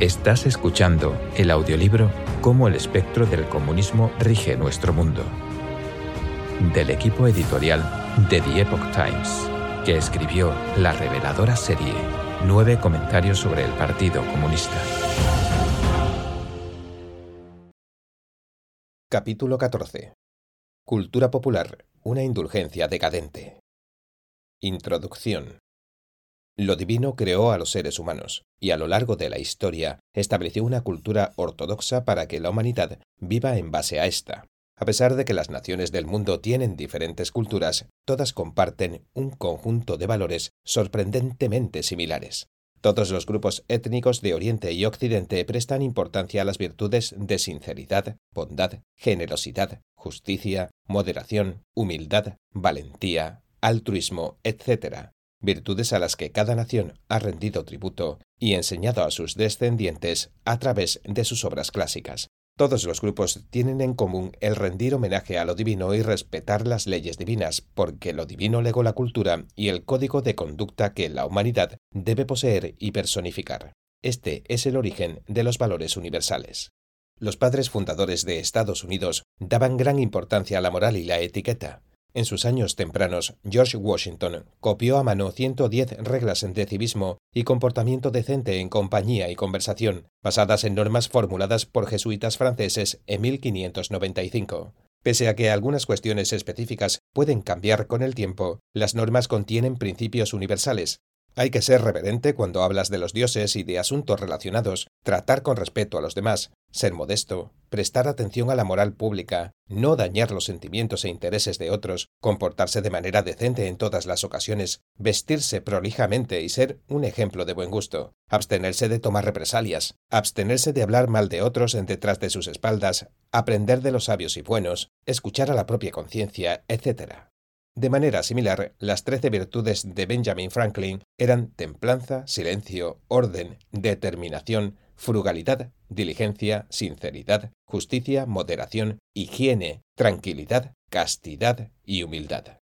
Estás escuchando el audiolibro Cómo el espectro del comunismo rige nuestro mundo, del equipo editorial de The Epoch Times, que escribió la reveladora serie Nueve comentarios sobre el Partido Comunista. Capítulo 14. Cultura popular, una indulgencia decadente. Introducción. Lo divino creó a los seres humanos, y a lo largo de la historia estableció una cultura ortodoxa para que la humanidad viva en base a esta. A pesar de que las naciones del mundo tienen diferentes culturas, todas comparten un conjunto de valores sorprendentemente similares. Todos los grupos étnicos de Oriente y Occidente prestan importancia a las virtudes de sinceridad, bondad, generosidad, justicia, moderación, humildad, valentía, altruismo, etc., virtudes a las que cada nación ha rendido tributo y enseñado a sus descendientes a través de sus obras clásicas. Todos los grupos tienen en común el rendir homenaje a lo divino y respetar las leyes divinas, porque lo divino legó la cultura y el código de conducta que la humanidad debe poseer y personificar. Este es el origen de los valores universales. Los padres fundadores de Estados Unidos daban gran importancia a la moral y la etiqueta. En sus años tempranos, George Washington copió a mano 110 reglas de civismo y comportamiento decente en compañía y conversación, basadas en normas formuladas por jesuitas franceses en 1595. Pese a que algunas cuestiones específicas pueden cambiar con el tiempo, las normas contienen principios universales, hay que ser reverente cuando hablas de los dioses y de asuntos relacionados, tratar con respeto a los demás, ser modesto, prestar atención a la moral pública, no dañar los sentimientos e intereses de otros, comportarse de manera decente en todas las ocasiones, vestirse prolijamente y ser un ejemplo de buen gusto, abstenerse de tomar represalias, abstenerse de hablar mal de otros en detrás de sus espaldas, aprender de los sabios y buenos, escuchar a la propia conciencia, etc. De manera similar, las trece virtudes de Benjamin Franklin eran templanza, silencio, orden, determinación, frugalidad, diligencia, sinceridad, justicia, moderación, higiene, tranquilidad, castidad y humildad.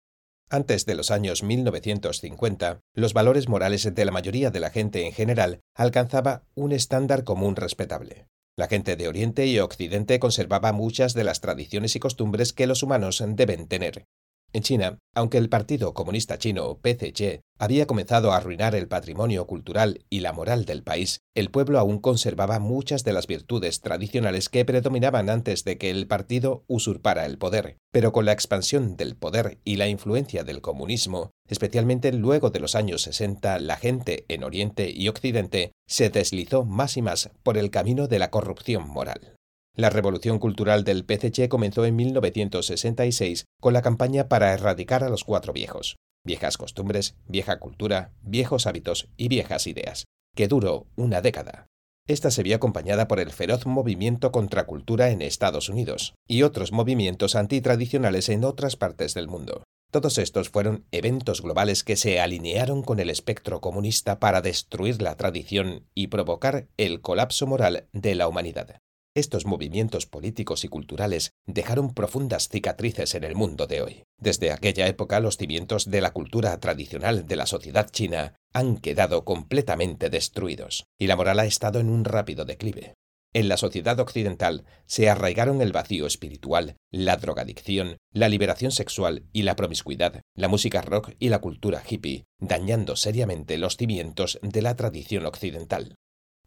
Antes de los años 1950, los valores morales de la mayoría de la gente en general alcanzaba un estándar común respetable. La gente de Oriente y Occidente conservaba muchas de las tradiciones y costumbres que los humanos deben tener, en China, aunque el Partido Comunista Chino, PCC, había comenzado a arruinar el patrimonio cultural y la moral del país, el pueblo aún conservaba muchas de las virtudes tradicionales que predominaban antes de que el partido usurpara el poder. Pero con la expansión del poder y la influencia del comunismo, especialmente luego de los años 60, la gente en Oriente y Occidente se deslizó más y más por el camino de la corrupción moral. La revolución cultural del PCC comenzó en 1966 con la campaña para erradicar a los cuatro viejos, viejas costumbres, vieja cultura, viejos hábitos y viejas ideas, que duró una década. Esta se vio acompañada por el feroz movimiento contra cultura en Estados Unidos y otros movimientos antitradicionales en otras partes del mundo. Todos estos fueron eventos globales que se alinearon con el espectro comunista para destruir la tradición y provocar el colapso moral de la humanidad. Estos movimientos políticos y culturales dejaron profundas cicatrices en el mundo de hoy. Desde aquella época los cimientos de la cultura tradicional de la sociedad china han quedado completamente destruidos, y la moral ha estado en un rápido declive. En la sociedad occidental se arraigaron el vacío espiritual, la drogadicción, la liberación sexual y la promiscuidad, la música rock y la cultura hippie, dañando seriamente los cimientos de la tradición occidental.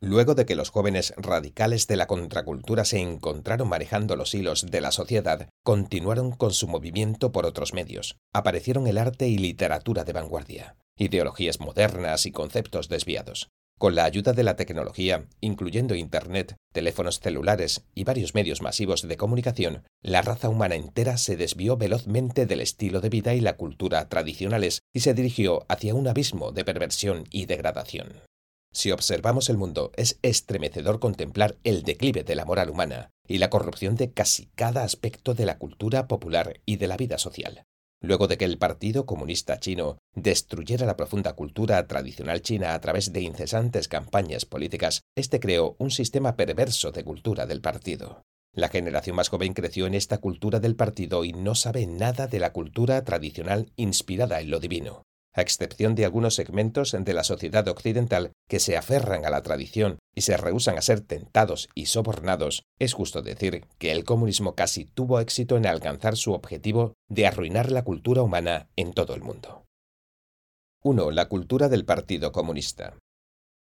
Luego de que los jóvenes radicales de la contracultura se encontraron manejando los hilos de la sociedad, continuaron con su movimiento por otros medios. Aparecieron el arte y literatura de vanguardia, ideologías modernas y conceptos desviados. Con la ayuda de la tecnología, incluyendo Internet, teléfonos celulares y varios medios masivos de comunicación, la raza humana entera se desvió velozmente del estilo de vida y la cultura tradicionales y se dirigió hacia un abismo de perversión y degradación. Si observamos el mundo, es estremecedor contemplar el declive de la moral humana y la corrupción de casi cada aspecto de la cultura popular y de la vida social. Luego de que el Partido Comunista Chino destruyera la profunda cultura tradicional china a través de incesantes campañas políticas, este creó un sistema perverso de cultura del partido. La generación más joven creció en esta cultura del partido y no sabe nada de la cultura tradicional inspirada en lo divino. A excepción de algunos segmentos de la sociedad occidental que se aferran a la tradición y se rehúsan a ser tentados y sobornados, es justo decir que el comunismo casi tuvo éxito en alcanzar su objetivo de arruinar la cultura humana en todo el mundo. 1. La cultura del Partido Comunista.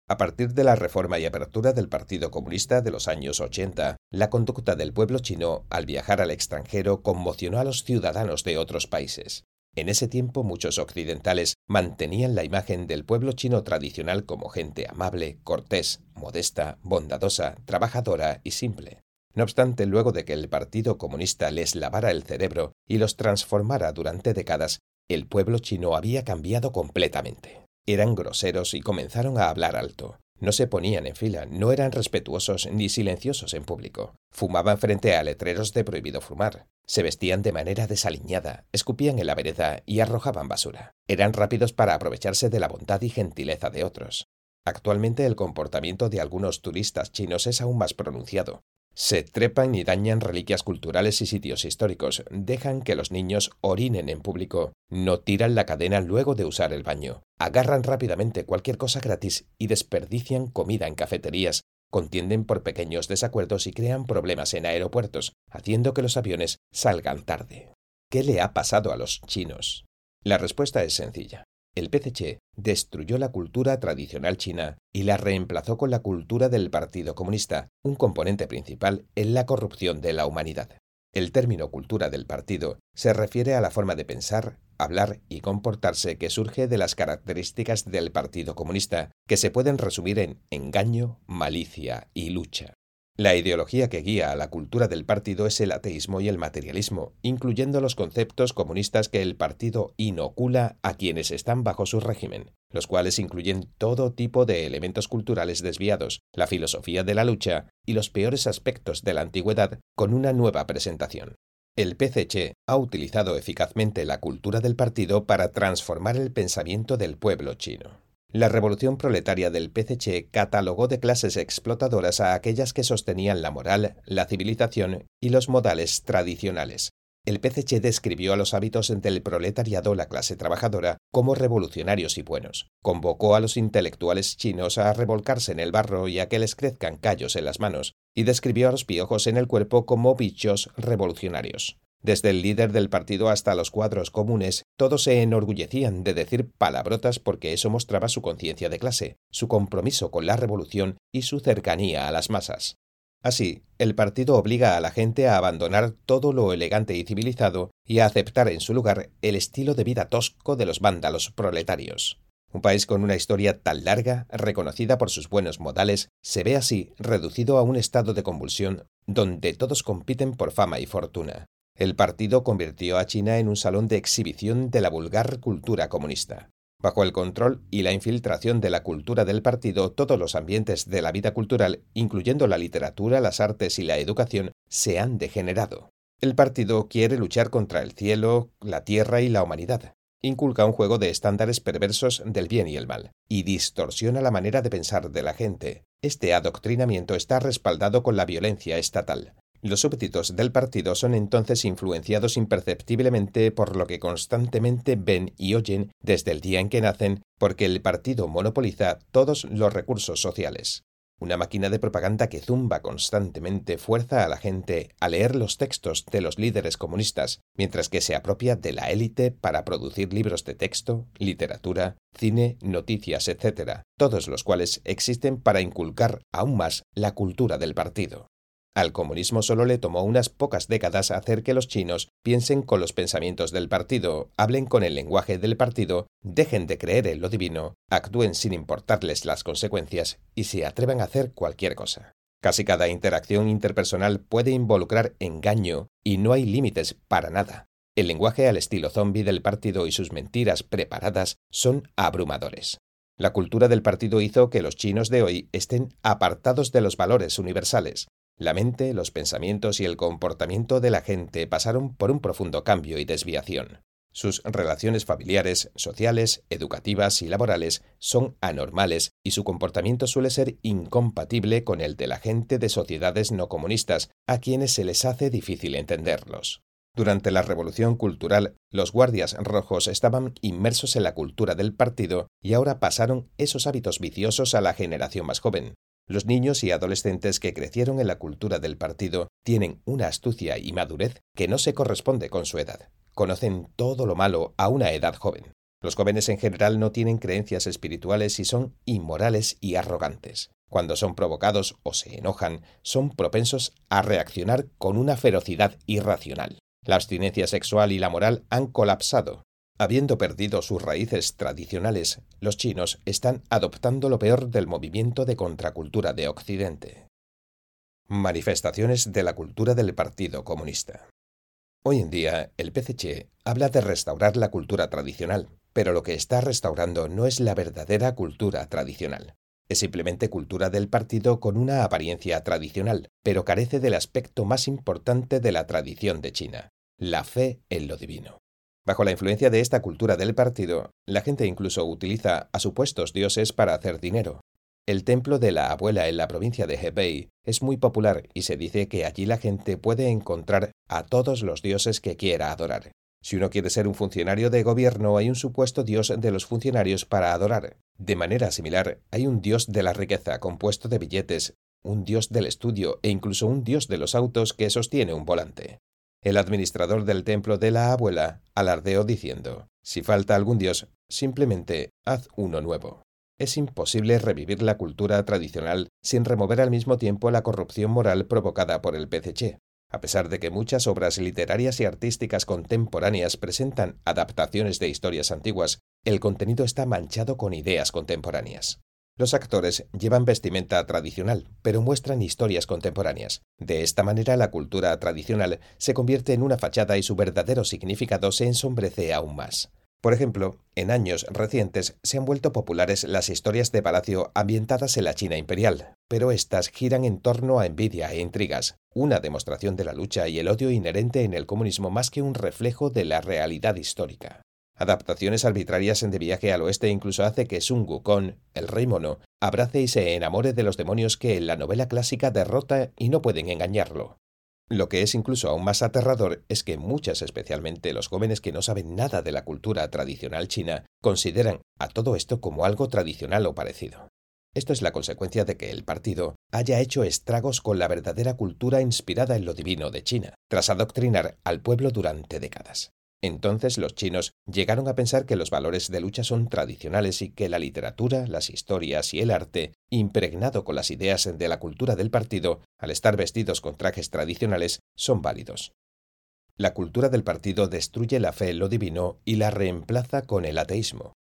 A partir de la reforma y apertura del Partido Comunista de los años 80, la conducta del pueblo chino al viajar al extranjero conmocionó a los ciudadanos de otros países. En ese tiempo muchos occidentales mantenían la imagen del pueblo chino tradicional como gente amable, cortés, modesta, bondadosa, trabajadora y simple. No obstante, luego de que el Partido Comunista les lavara el cerebro y los transformara durante décadas, el pueblo chino había cambiado completamente. Eran groseros y comenzaron a hablar alto. No se ponían en fila, no eran respetuosos ni silenciosos en público. Fumaban frente a letreros de prohibido fumar. Se vestían de manera desaliñada, escupían en la vereda y arrojaban basura. Eran rápidos para aprovecharse de la bondad y gentileza de otros. Actualmente el comportamiento de algunos turistas chinos es aún más pronunciado. Se trepan y dañan reliquias culturales y sitios históricos, dejan que los niños orinen en público, no tiran la cadena luego de usar el baño, agarran rápidamente cualquier cosa gratis y desperdician comida en cafeterías, contienden por pequeños desacuerdos y crean problemas en aeropuertos, haciendo que los aviones salgan tarde. ¿Qué le ha pasado a los chinos? La respuesta es sencilla el PCC destruyó la cultura tradicional china y la reemplazó con la cultura del Partido Comunista, un componente principal en la corrupción de la humanidad. El término cultura del partido se refiere a la forma de pensar, hablar y comportarse que surge de las características del Partido Comunista, que se pueden resumir en engaño, malicia y lucha. La ideología que guía a la cultura del partido es el ateísmo y el materialismo, incluyendo los conceptos comunistas que el partido inocula a quienes están bajo su régimen, los cuales incluyen todo tipo de elementos culturales desviados, la filosofía de la lucha y los peores aspectos de la antigüedad con una nueva presentación. El PCC ha utilizado eficazmente la cultura del partido para transformar el pensamiento del pueblo chino. La revolución proletaria del PCC catalogó de clases explotadoras a aquellas que sostenían la moral, la civilización y los modales tradicionales. El PCC describió a los hábitos del proletariado, la clase trabajadora, como revolucionarios y buenos. Convocó a los intelectuales chinos a revolcarse en el barro y a que les crezcan callos en las manos, y describió a los piojos en el cuerpo como bichos revolucionarios. Desde el líder del partido hasta los cuadros comunes, todos se enorgullecían de decir palabrotas porque eso mostraba su conciencia de clase, su compromiso con la revolución y su cercanía a las masas. Así, el partido obliga a la gente a abandonar todo lo elegante y civilizado y a aceptar en su lugar el estilo de vida tosco de los vándalos proletarios. Un país con una historia tan larga, reconocida por sus buenos modales, se ve así reducido a un estado de convulsión donde todos compiten por fama y fortuna. El partido convirtió a China en un salón de exhibición de la vulgar cultura comunista. Bajo el control y la infiltración de la cultura del partido, todos los ambientes de la vida cultural, incluyendo la literatura, las artes y la educación, se han degenerado. El partido quiere luchar contra el cielo, la tierra y la humanidad. Inculca un juego de estándares perversos del bien y el mal, y distorsiona la manera de pensar de la gente. Este adoctrinamiento está respaldado con la violencia estatal. Los súbditos del partido son entonces influenciados imperceptiblemente por lo que constantemente ven y oyen desde el día en que nacen, porque el partido monopoliza todos los recursos sociales. Una máquina de propaganda que zumba constantemente fuerza a la gente a leer los textos de los líderes comunistas, mientras que se apropia de la élite para producir libros de texto, literatura, cine, noticias, etc., todos los cuales existen para inculcar aún más la cultura del partido. Al comunismo solo le tomó unas pocas décadas hacer que los chinos piensen con los pensamientos del partido, hablen con el lenguaje del partido, dejen de creer en lo divino, actúen sin importarles las consecuencias y se atrevan a hacer cualquier cosa. Casi cada interacción interpersonal puede involucrar engaño y no hay límites para nada. El lenguaje al estilo zombie del partido y sus mentiras preparadas son abrumadores. La cultura del partido hizo que los chinos de hoy estén apartados de los valores universales, la mente, los pensamientos y el comportamiento de la gente pasaron por un profundo cambio y desviación. Sus relaciones familiares, sociales, educativas y laborales son anormales y su comportamiento suele ser incompatible con el de la gente de sociedades no comunistas, a quienes se les hace difícil entenderlos. Durante la Revolución Cultural, los guardias rojos estaban inmersos en la cultura del partido y ahora pasaron esos hábitos viciosos a la generación más joven. Los niños y adolescentes que crecieron en la cultura del partido tienen una astucia y madurez que no se corresponde con su edad. Conocen todo lo malo a una edad joven. Los jóvenes en general no tienen creencias espirituales y son inmorales y arrogantes. Cuando son provocados o se enojan, son propensos a reaccionar con una ferocidad irracional. La abstinencia sexual y la moral han colapsado. Habiendo perdido sus raíces tradicionales, los chinos están adoptando lo peor del movimiento de contracultura de Occidente. Manifestaciones de la cultura del Partido Comunista. Hoy en día, el PCC habla de restaurar la cultura tradicional, pero lo que está restaurando no es la verdadera cultura tradicional. Es simplemente cultura del partido con una apariencia tradicional, pero carece del aspecto más importante de la tradición de China, la fe en lo divino. Bajo la influencia de esta cultura del partido, la gente incluso utiliza a supuestos dioses para hacer dinero. El templo de la abuela en la provincia de Hebei es muy popular y se dice que allí la gente puede encontrar a todos los dioses que quiera adorar. Si uno quiere ser un funcionario de gobierno, hay un supuesto dios de los funcionarios para adorar. De manera similar, hay un dios de la riqueza compuesto de billetes, un dios del estudio e incluso un dios de los autos que sostiene un volante. El administrador del templo de la abuela alardeó diciendo, si falta algún dios, simplemente haz uno nuevo. Es imposible revivir la cultura tradicional sin remover al mismo tiempo la corrupción moral provocada por el PCC. A pesar de que muchas obras literarias y artísticas contemporáneas presentan adaptaciones de historias antiguas, el contenido está manchado con ideas contemporáneas. Los actores llevan vestimenta tradicional, pero muestran historias contemporáneas. De esta manera la cultura tradicional se convierte en una fachada y su verdadero significado se ensombrece aún más. Por ejemplo, en años recientes se han vuelto populares las historias de palacio ambientadas en la China imperial, pero estas giran en torno a envidia e intrigas, una demostración de la lucha y el odio inherente en el comunismo más que un reflejo de la realidad histórica. Adaptaciones arbitrarias en De viaje al oeste incluso hace que Sun Wukong, el rey mono, abrace y se enamore de los demonios que en la novela clásica derrota y no pueden engañarlo. Lo que es incluso aún más aterrador es que muchas, especialmente los jóvenes que no saben nada de la cultura tradicional china, consideran a todo esto como algo tradicional o parecido. Esto es la consecuencia de que el partido haya hecho estragos con la verdadera cultura inspirada en lo divino de China, tras adoctrinar al pueblo durante décadas. Entonces los chinos llegaron a pensar que los valores de lucha son tradicionales y que la literatura, las historias y el arte, impregnado con las ideas de la cultura del partido, al estar vestidos con trajes tradicionales, son válidos. La cultura del partido destruye la fe en lo divino y la reemplaza con el ateísmo.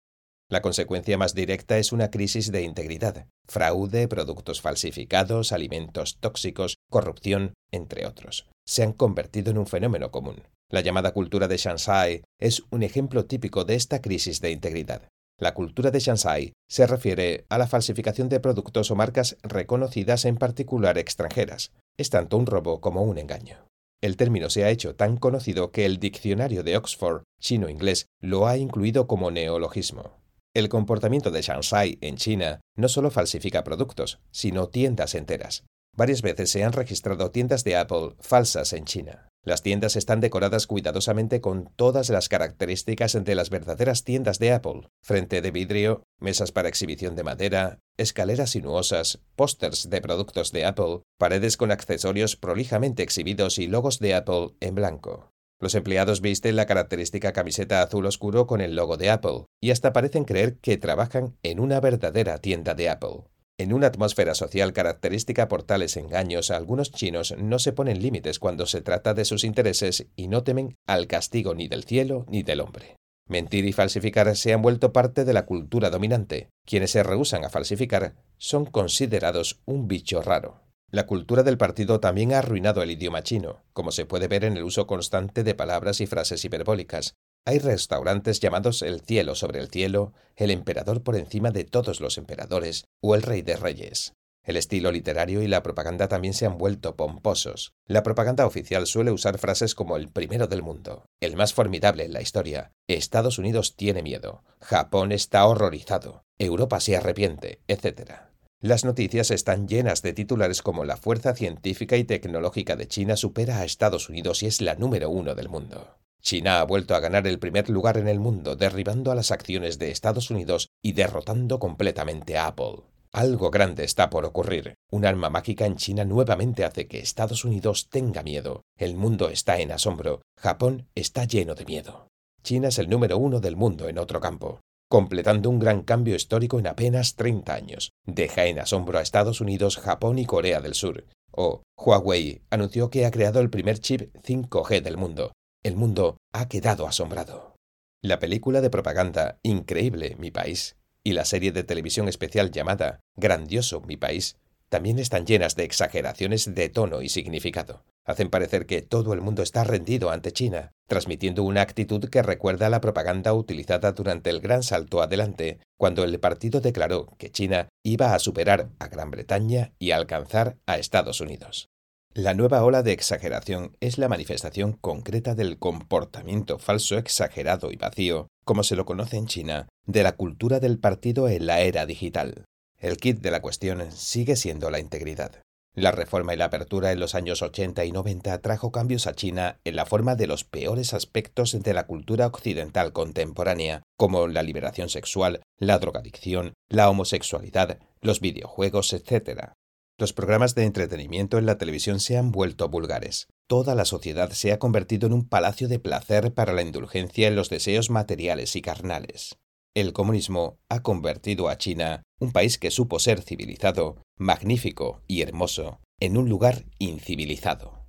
La consecuencia más directa es una crisis de integridad, fraude, productos falsificados, alimentos tóxicos, corrupción, entre otros. Se han convertido en un fenómeno común. La llamada cultura de Shanghai es un ejemplo típico de esta crisis de integridad. La cultura de Shanghai se refiere a la falsificación de productos o marcas reconocidas en particular extranjeras. Es tanto un robo como un engaño. El término se ha hecho tan conocido que el diccionario de Oxford chino-inglés lo ha incluido como neologismo. El comportamiento de Shanghai en China no solo falsifica productos, sino tiendas enteras. Varias veces se han registrado tiendas de Apple falsas en China. Las tiendas están decoradas cuidadosamente con todas las características de las verdaderas tiendas de Apple. Frente de vidrio, mesas para exhibición de madera, escaleras sinuosas, pósters de productos de Apple, paredes con accesorios prolijamente exhibidos y logos de Apple en blanco. Los empleados visten la característica camiseta azul oscuro con el logo de Apple, y hasta parecen creer que trabajan en una verdadera tienda de Apple. En una atmósfera social característica por tales engaños, algunos chinos no se ponen límites cuando se trata de sus intereses y no temen al castigo ni del cielo ni del hombre. Mentir y falsificar se han vuelto parte de la cultura dominante. Quienes se rehusan a falsificar son considerados un bicho raro. La cultura del partido también ha arruinado el idioma chino, como se puede ver en el uso constante de palabras y frases hiperbólicas, hay restaurantes llamados el cielo sobre el cielo, el emperador por encima de todos los emperadores o el rey de reyes. El estilo literario y la propaganda también se han vuelto pomposos. La propaganda oficial suele usar frases como el primero del mundo, el más formidable en la historia, Estados Unidos tiene miedo, Japón está horrorizado, Europa se arrepiente, etc. Las noticias están llenas de titulares como la fuerza científica y tecnológica de China supera a Estados Unidos y es la número uno del mundo. China ha vuelto a ganar el primer lugar en el mundo, derribando a las acciones de Estados Unidos y derrotando completamente a Apple. Algo grande está por ocurrir. Un arma mágica en China nuevamente hace que Estados Unidos tenga miedo. El mundo está en asombro. Japón está lleno de miedo. China es el número uno del mundo en otro campo, completando un gran cambio histórico en apenas 30 años. Deja en asombro a Estados Unidos, Japón y Corea del Sur. O Huawei anunció que ha creado el primer chip 5G del mundo, el mundo ha quedado asombrado. La película de propaganda Increíble, mi país, y la serie de televisión especial llamada Grandioso, mi país, también están llenas de exageraciones de tono y significado. Hacen parecer que todo el mundo está rendido ante China, transmitiendo una actitud que recuerda a la propaganda utilizada durante el gran salto adelante, cuando el partido declaró que China iba a superar a Gran Bretaña y alcanzar a Estados Unidos. La nueva ola de exageración es la manifestación concreta del comportamiento falso, exagerado y vacío, como se lo conoce en China, de la cultura del partido en la era digital. El kit de la cuestión sigue siendo la integridad. La reforma y la apertura en los años 80 y 90 trajo cambios a China en la forma de los peores aspectos de la cultura occidental contemporánea, como la liberación sexual, la drogadicción, la homosexualidad, los videojuegos, etc. Los programas de entretenimiento en la televisión se han vuelto vulgares. Toda la sociedad se ha convertido en un palacio de placer para la indulgencia en los deseos materiales y carnales. El comunismo ha convertido a China, un país que supo ser civilizado, magnífico y hermoso, en un lugar incivilizado.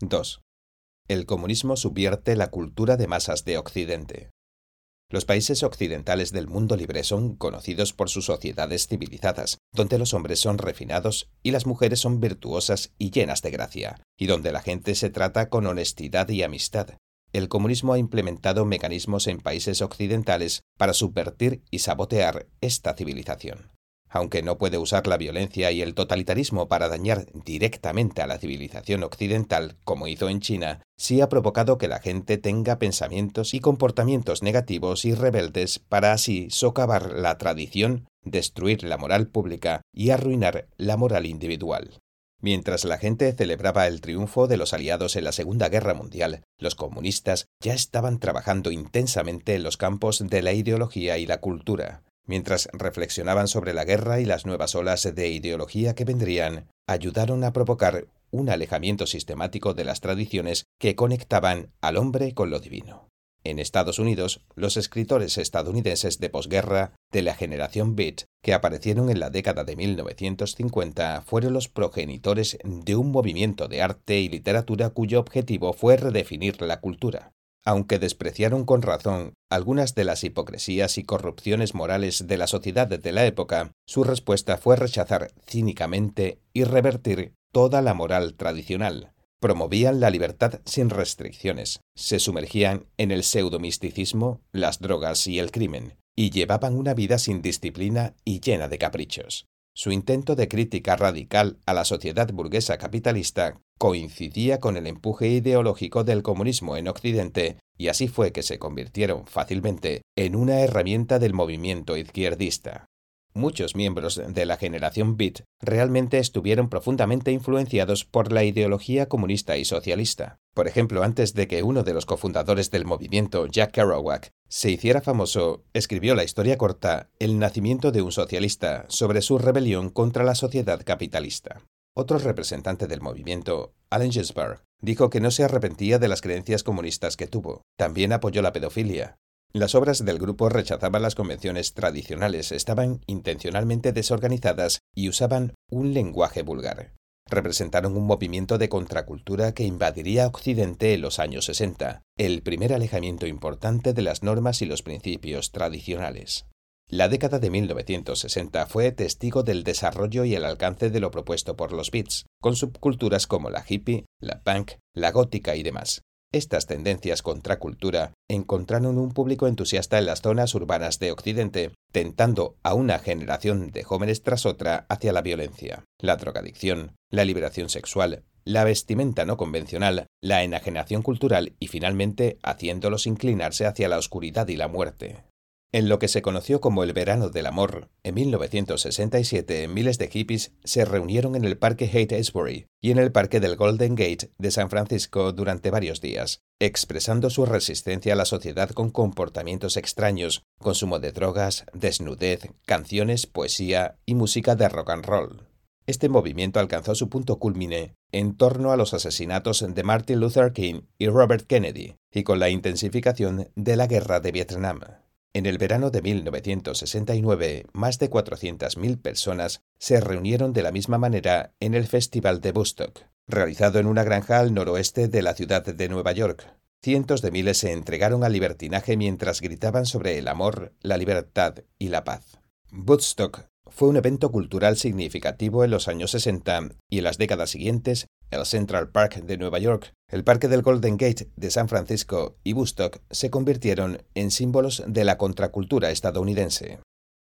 2. El comunismo subvierte la cultura de masas de Occidente. Los países occidentales del mundo libre son conocidos por sus sociedades civilizadas, donde los hombres son refinados y las mujeres son virtuosas y llenas de gracia, y donde la gente se trata con honestidad y amistad. El comunismo ha implementado mecanismos en países occidentales para subvertir y sabotear esta civilización aunque no puede usar la violencia y el totalitarismo para dañar directamente a la civilización occidental, como hizo en China, sí ha provocado que la gente tenga pensamientos y comportamientos negativos y rebeldes para así socavar la tradición, destruir la moral pública y arruinar la moral individual. Mientras la gente celebraba el triunfo de los aliados en la Segunda Guerra Mundial, los comunistas ya estaban trabajando intensamente en los campos de la ideología y la cultura. Mientras reflexionaban sobre la guerra y las nuevas olas de ideología que vendrían, ayudaron a provocar un alejamiento sistemático de las tradiciones que conectaban al hombre con lo divino. En Estados Unidos, los escritores estadounidenses de posguerra de la generación Beat, que aparecieron en la década de 1950, fueron los progenitores de un movimiento de arte y literatura cuyo objetivo fue redefinir la cultura aunque despreciaron con razón algunas de las hipocresías y corrupciones morales de la sociedad de la época, su respuesta fue rechazar cínicamente y revertir toda la moral tradicional. Promovían la libertad sin restricciones, se sumergían en el pseudomisticismo, las drogas y el crimen, y llevaban una vida sin disciplina y llena de caprichos. Su intento de crítica radical a la sociedad burguesa capitalista coincidía con el empuje ideológico del comunismo en Occidente y así fue que se convirtieron fácilmente en una herramienta del movimiento izquierdista. Muchos miembros de la generación Beat realmente estuvieron profundamente influenciados por la ideología comunista y socialista. Por ejemplo, antes de que uno de los cofundadores del movimiento, Jack Kerouac, se hiciera famoso, escribió la historia corta El nacimiento de un socialista sobre su rebelión contra la sociedad capitalista. Otro representante del movimiento, Allen Ginsberg, dijo que no se arrepentía de las creencias comunistas que tuvo. También apoyó la pedofilia. Las obras del grupo rechazaban las convenciones tradicionales, estaban intencionalmente desorganizadas y usaban un lenguaje vulgar. Representaron un movimiento de contracultura que invadiría Occidente en los años 60, el primer alejamiento importante de las normas y los principios tradicionales. La década de 1960 fue testigo del desarrollo y el alcance de lo propuesto por los beats, con subculturas como la hippie, la punk, la gótica y demás. Estas tendencias contra cultura encontraron un público entusiasta en las zonas urbanas de Occidente, tentando a una generación de jóvenes tras otra hacia la violencia, la drogadicción, la liberación sexual, la vestimenta no convencional, la enajenación cultural y finalmente haciéndolos inclinarse hacia la oscuridad y la muerte. En lo que se conoció como el Verano del Amor, en 1967 miles de hippies se reunieron en el Parque Haight-Ashbury y en el Parque del Golden Gate de San Francisco durante varios días, expresando su resistencia a la sociedad con comportamientos extraños, consumo de drogas, desnudez, canciones, poesía y música de rock and roll. Este movimiento alcanzó su punto culmine en torno a los asesinatos de Martin Luther King y Robert Kennedy y con la intensificación de la guerra de Vietnam. En el verano de 1969, más de 400.000 personas se reunieron de la misma manera en el Festival de Woodstock, realizado en una granja al noroeste de la ciudad de Nueva York. Cientos de miles se entregaron al libertinaje mientras gritaban sobre el amor, la libertad y la paz. Woodstock fue un evento cultural significativo en los años 60 y en las décadas siguientes, el Central Park de Nueva York, el Parque del Golden Gate de San Francisco y Woodstock se convirtieron en símbolos de la contracultura estadounidense.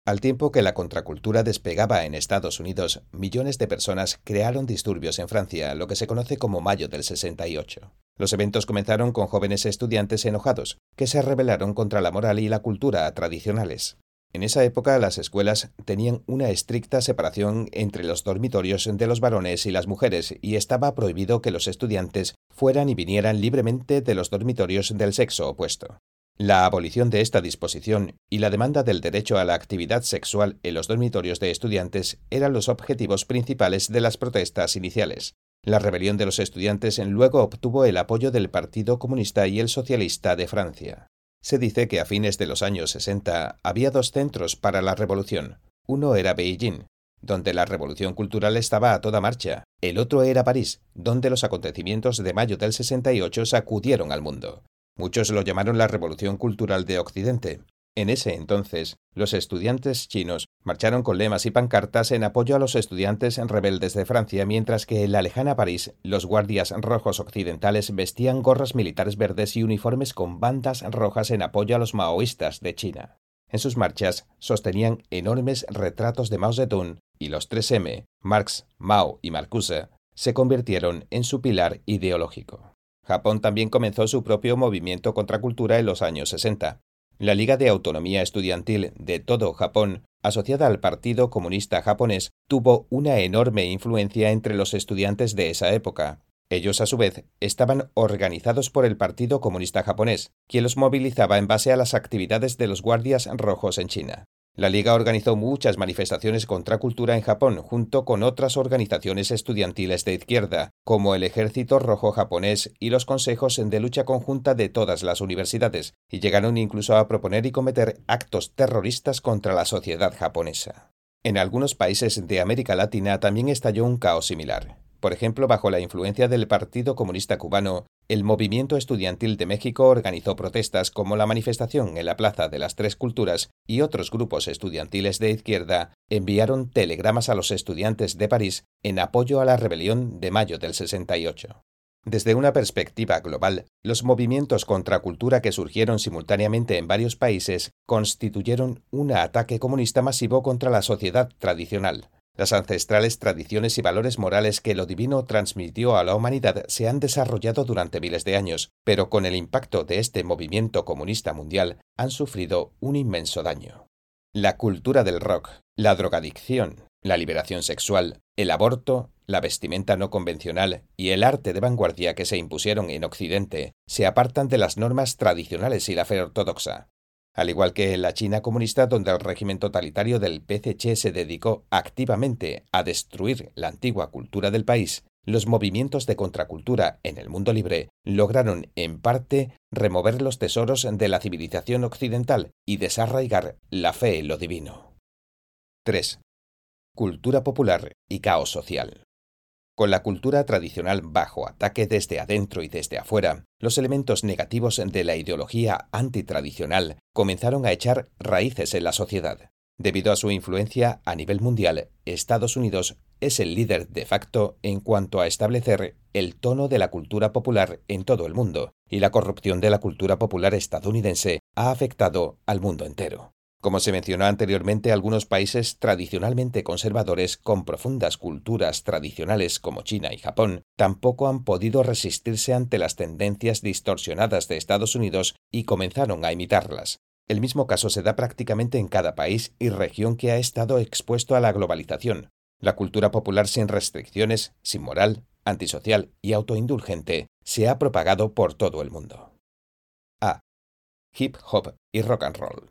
Al tiempo que la contracultura despegaba en Estados Unidos, millones de personas crearon disturbios en Francia, lo que se conoce como Mayo del 68. Los eventos comenzaron con jóvenes estudiantes enojados, que se rebelaron contra la moral y la cultura tradicionales. En esa época las escuelas tenían una estricta separación entre los dormitorios de los varones y las mujeres y estaba prohibido que los estudiantes fueran y vinieran libremente de los dormitorios del sexo opuesto. La abolición de esta disposición y la demanda del derecho a la actividad sexual en los dormitorios de estudiantes eran los objetivos principales de las protestas iniciales. La rebelión de los estudiantes luego obtuvo el apoyo del Partido Comunista y el Socialista de Francia. Se dice que a fines de los años 60 había dos centros para la revolución. Uno era Beijing, donde la revolución cultural estaba a toda marcha. El otro era París, donde los acontecimientos de mayo del 68 sacudieron al mundo. Muchos lo llamaron la revolución cultural de Occidente. En ese entonces, los estudiantes chinos marcharon con lemas y pancartas en apoyo a los estudiantes rebeldes de Francia, mientras que en la lejana París los guardias rojos occidentales vestían gorras militares verdes y uniformes con bandas rojas en apoyo a los maoístas de China. En sus marchas sostenían enormes retratos de Mao Zedong y los 3M, Marx, Mao y Marcuse, se convirtieron en su pilar ideológico. Japón también comenzó su propio movimiento contracultura en los años 60. La Liga de Autonomía Estudiantil de todo Japón, asociada al Partido Comunista Japonés, tuvo una enorme influencia entre los estudiantes de esa época. Ellos, a su vez, estaban organizados por el Partido Comunista Japonés, quien los movilizaba en base a las actividades de los guardias rojos en China. La Liga organizó muchas manifestaciones contra cultura en Japón junto con otras organizaciones estudiantiles de izquierda, como el Ejército Rojo japonés y los consejos de lucha conjunta de todas las universidades, y llegaron incluso a proponer y cometer actos terroristas contra la sociedad japonesa. En algunos países de América Latina también estalló un caos similar. Por ejemplo, bajo la influencia del Partido Comunista Cubano, el movimiento estudiantil de México organizó protestas como la manifestación en la Plaza de las Tres Culturas y otros grupos estudiantiles de izquierda enviaron telegramas a los estudiantes de París en apoyo a la rebelión de mayo del 68. Desde una perspectiva global, los movimientos contra cultura que surgieron simultáneamente en varios países constituyeron un ataque comunista masivo contra la sociedad tradicional, las ancestrales tradiciones y valores morales que lo divino transmitió a la humanidad se han desarrollado durante miles de años, pero con el impacto de este movimiento comunista mundial han sufrido un inmenso daño. La cultura del rock, la drogadicción, la liberación sexual, el aborto, la vestimenta no convencional y el arte de vanguardia que se impusieron en Occidente se apartan de las normas tradicionales y la fe ortodoxa, al igual que en la China comunista, donde el régimen totalitario del PCC se dedicó activamente a destruir la antigua cultura del país, los movimientos de contracultura en el mundo libre lograron, en parte, remover los tesoros de la civilización occidental y desarraigar la fe en lo divino. 3. Cultura popular y caos social. Con la cultura tradicional bajo ataque desde adentro y desde afuera, los elementos negativos de la ideología antitradicional comenzaron a echar raíces en la sociedad. Debido a su influencia a nivel mundial, Estados Unidos es el líder de facto en cuanto a establecer el tono de la cultura popular en todo el mundo, y la corrupción de la cultura popular estadounidense ha afectado al mundo entero. Como se mencionó anteriormente, algunos países tradicionalmente conservadores con profundas culturas tradicionales como China y Japón tampoco han podido resistirse ante las tendencias distorsionadas de Estados Unidos y comenzaron a imitarlas. El mismo caso se da prácticamente en cada país y región que ha estado expuesto a la globalización. La cultura popular sin restricciones, sin moral, antisocial y autoindulgente se ha propagado por todo el mundo. A. Hip hop y rock and roll.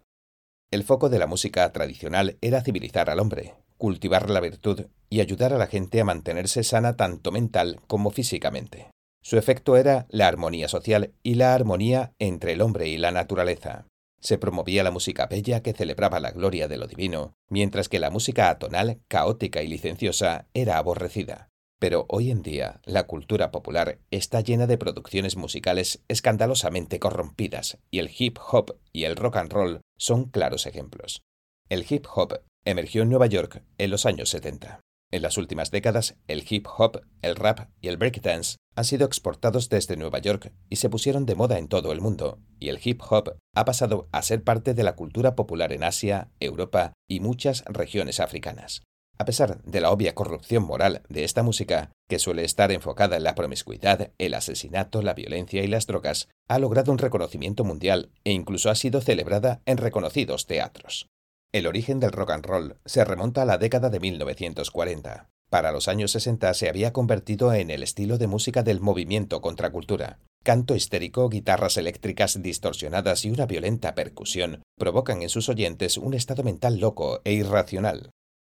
El foco de la música tradicional era civilizar al hombre, cultivar la virtud y ayudar a la gente a mantenerse sana tanto mental como físicamente. Su efecto era la armonía social y la armonía entre el hombre y la naturaleza. Se promovía la música bella que celebraba la gloria de lo divino, mientras que la música atonal, caótica y licenciosa era aborrecida. Pero hoy en día la cultura popular está llena de producciones musicales escandalosamente corrompidas, y el hip hop y el rock and roll son claros ejemplos. El hip hop emergió en Nueva York en los años 70. En las últimas décadas, el hip hop, el rap y el breakdance han sido exportados desde Nueva York y se pusieron de moda en todo el mundo, y el hip hop ha pasado a ser parte de la cultura popular en Asia, Europa y muchas regiones africanas. A pesar de la obvia corrupción moral de esta música, que suele estar enfocada en la promiscuidad, el asesinato, la violencia y las drogas, ha logrado un reconocimiento mundial e incluso ha sido celebrada en reconocidos teatros. El origen del rock and roll se remonta a la década de 1940. Para los años 60 se había convertido en el estilo de música del movimiento contracultura. Canto histérico, guitarras eléctricas distorsionadas y una violenta percusión provocan en sus oyentes un estado mental loco e irracional.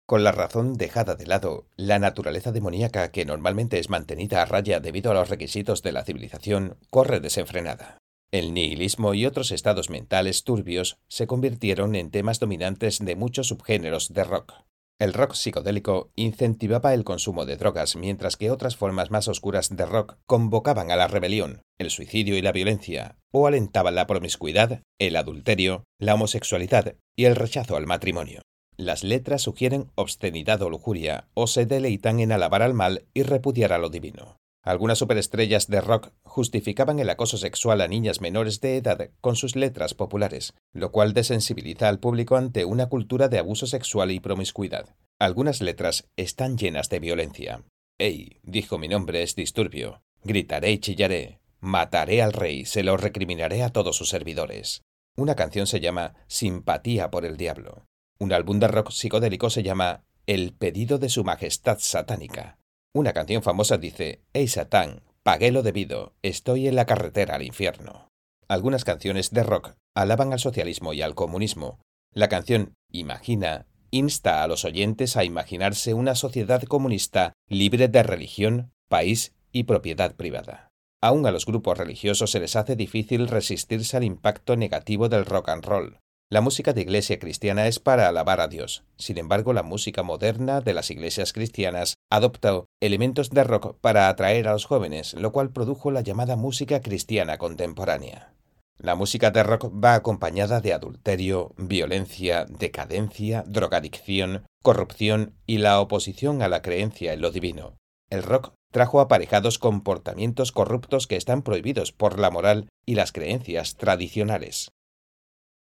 Con la razón dejada de lado, la naturaleza demoníaca que normalmente es mantenida a raya debido a los requisitos de la civilización corre desenfrenada. El nihilismo y otros estados mentales turbios se convirtieron en temas dominantes de muchos subgéneros de rock. El rock psicodélico incentivaba el consumo de drogas, mientras que otras formas más oscuras de rock convocaban a la rebelión, el suicidio y la violencia, o alentaban la promiscuidad, el adulterio, la homosexualidad y el rechazo al matrimonio. Las letras sugieren obscenidad o lujuria, o se deleitan en alabar al mal y repudiar a lo divino. Algunas superestrellas de rock justificaban el acoso sexual a niñas menores de edad con sus letras populares, lo cual desensibiliza al público ante una cultura de abuso sexual y promiscuidad. Algunas letras están llenas de violencia. Ey, dijo mi nombre es disturbio. Gritaré y chillaré. Mataré al rey, se lo recriminaré a todos sus servidores. Una canción se llama Simpatía por el Diablo. Un álbum de rock psicodélico se llama El pedido de su majestad satánica. Una canción famosa dice, Hey Satán, pagué lo debido, estoy en la carretera al infierno. Algunas canciones de rock alaban al socialismo y al comunismo. La canción Imagina insta a los oyentes a imaginarse una sociedad comunista libre de religión, país y propiedad privada. Aún a los grupos religiosos se les hace difícil resistirse al impacto negativo del rock and roll. La música de iglesia cristiana es para alabar a Dios. Sin embargo, la música moderna de las iglesias cristianas adoptó elementos de rock para atraer a los jóvenes, lo cual produjo la llamada música cristiana contemporánea. La música de rock va acompañada de adulterio, violencia, decadencia, drogadicción, corrupción y la oposición a la creencia en lo divino. El rock trajo aparejados comportamientos corruptos que están prohibidos por la moral y las creencias tradicionales.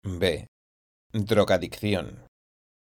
B. Drogadicción.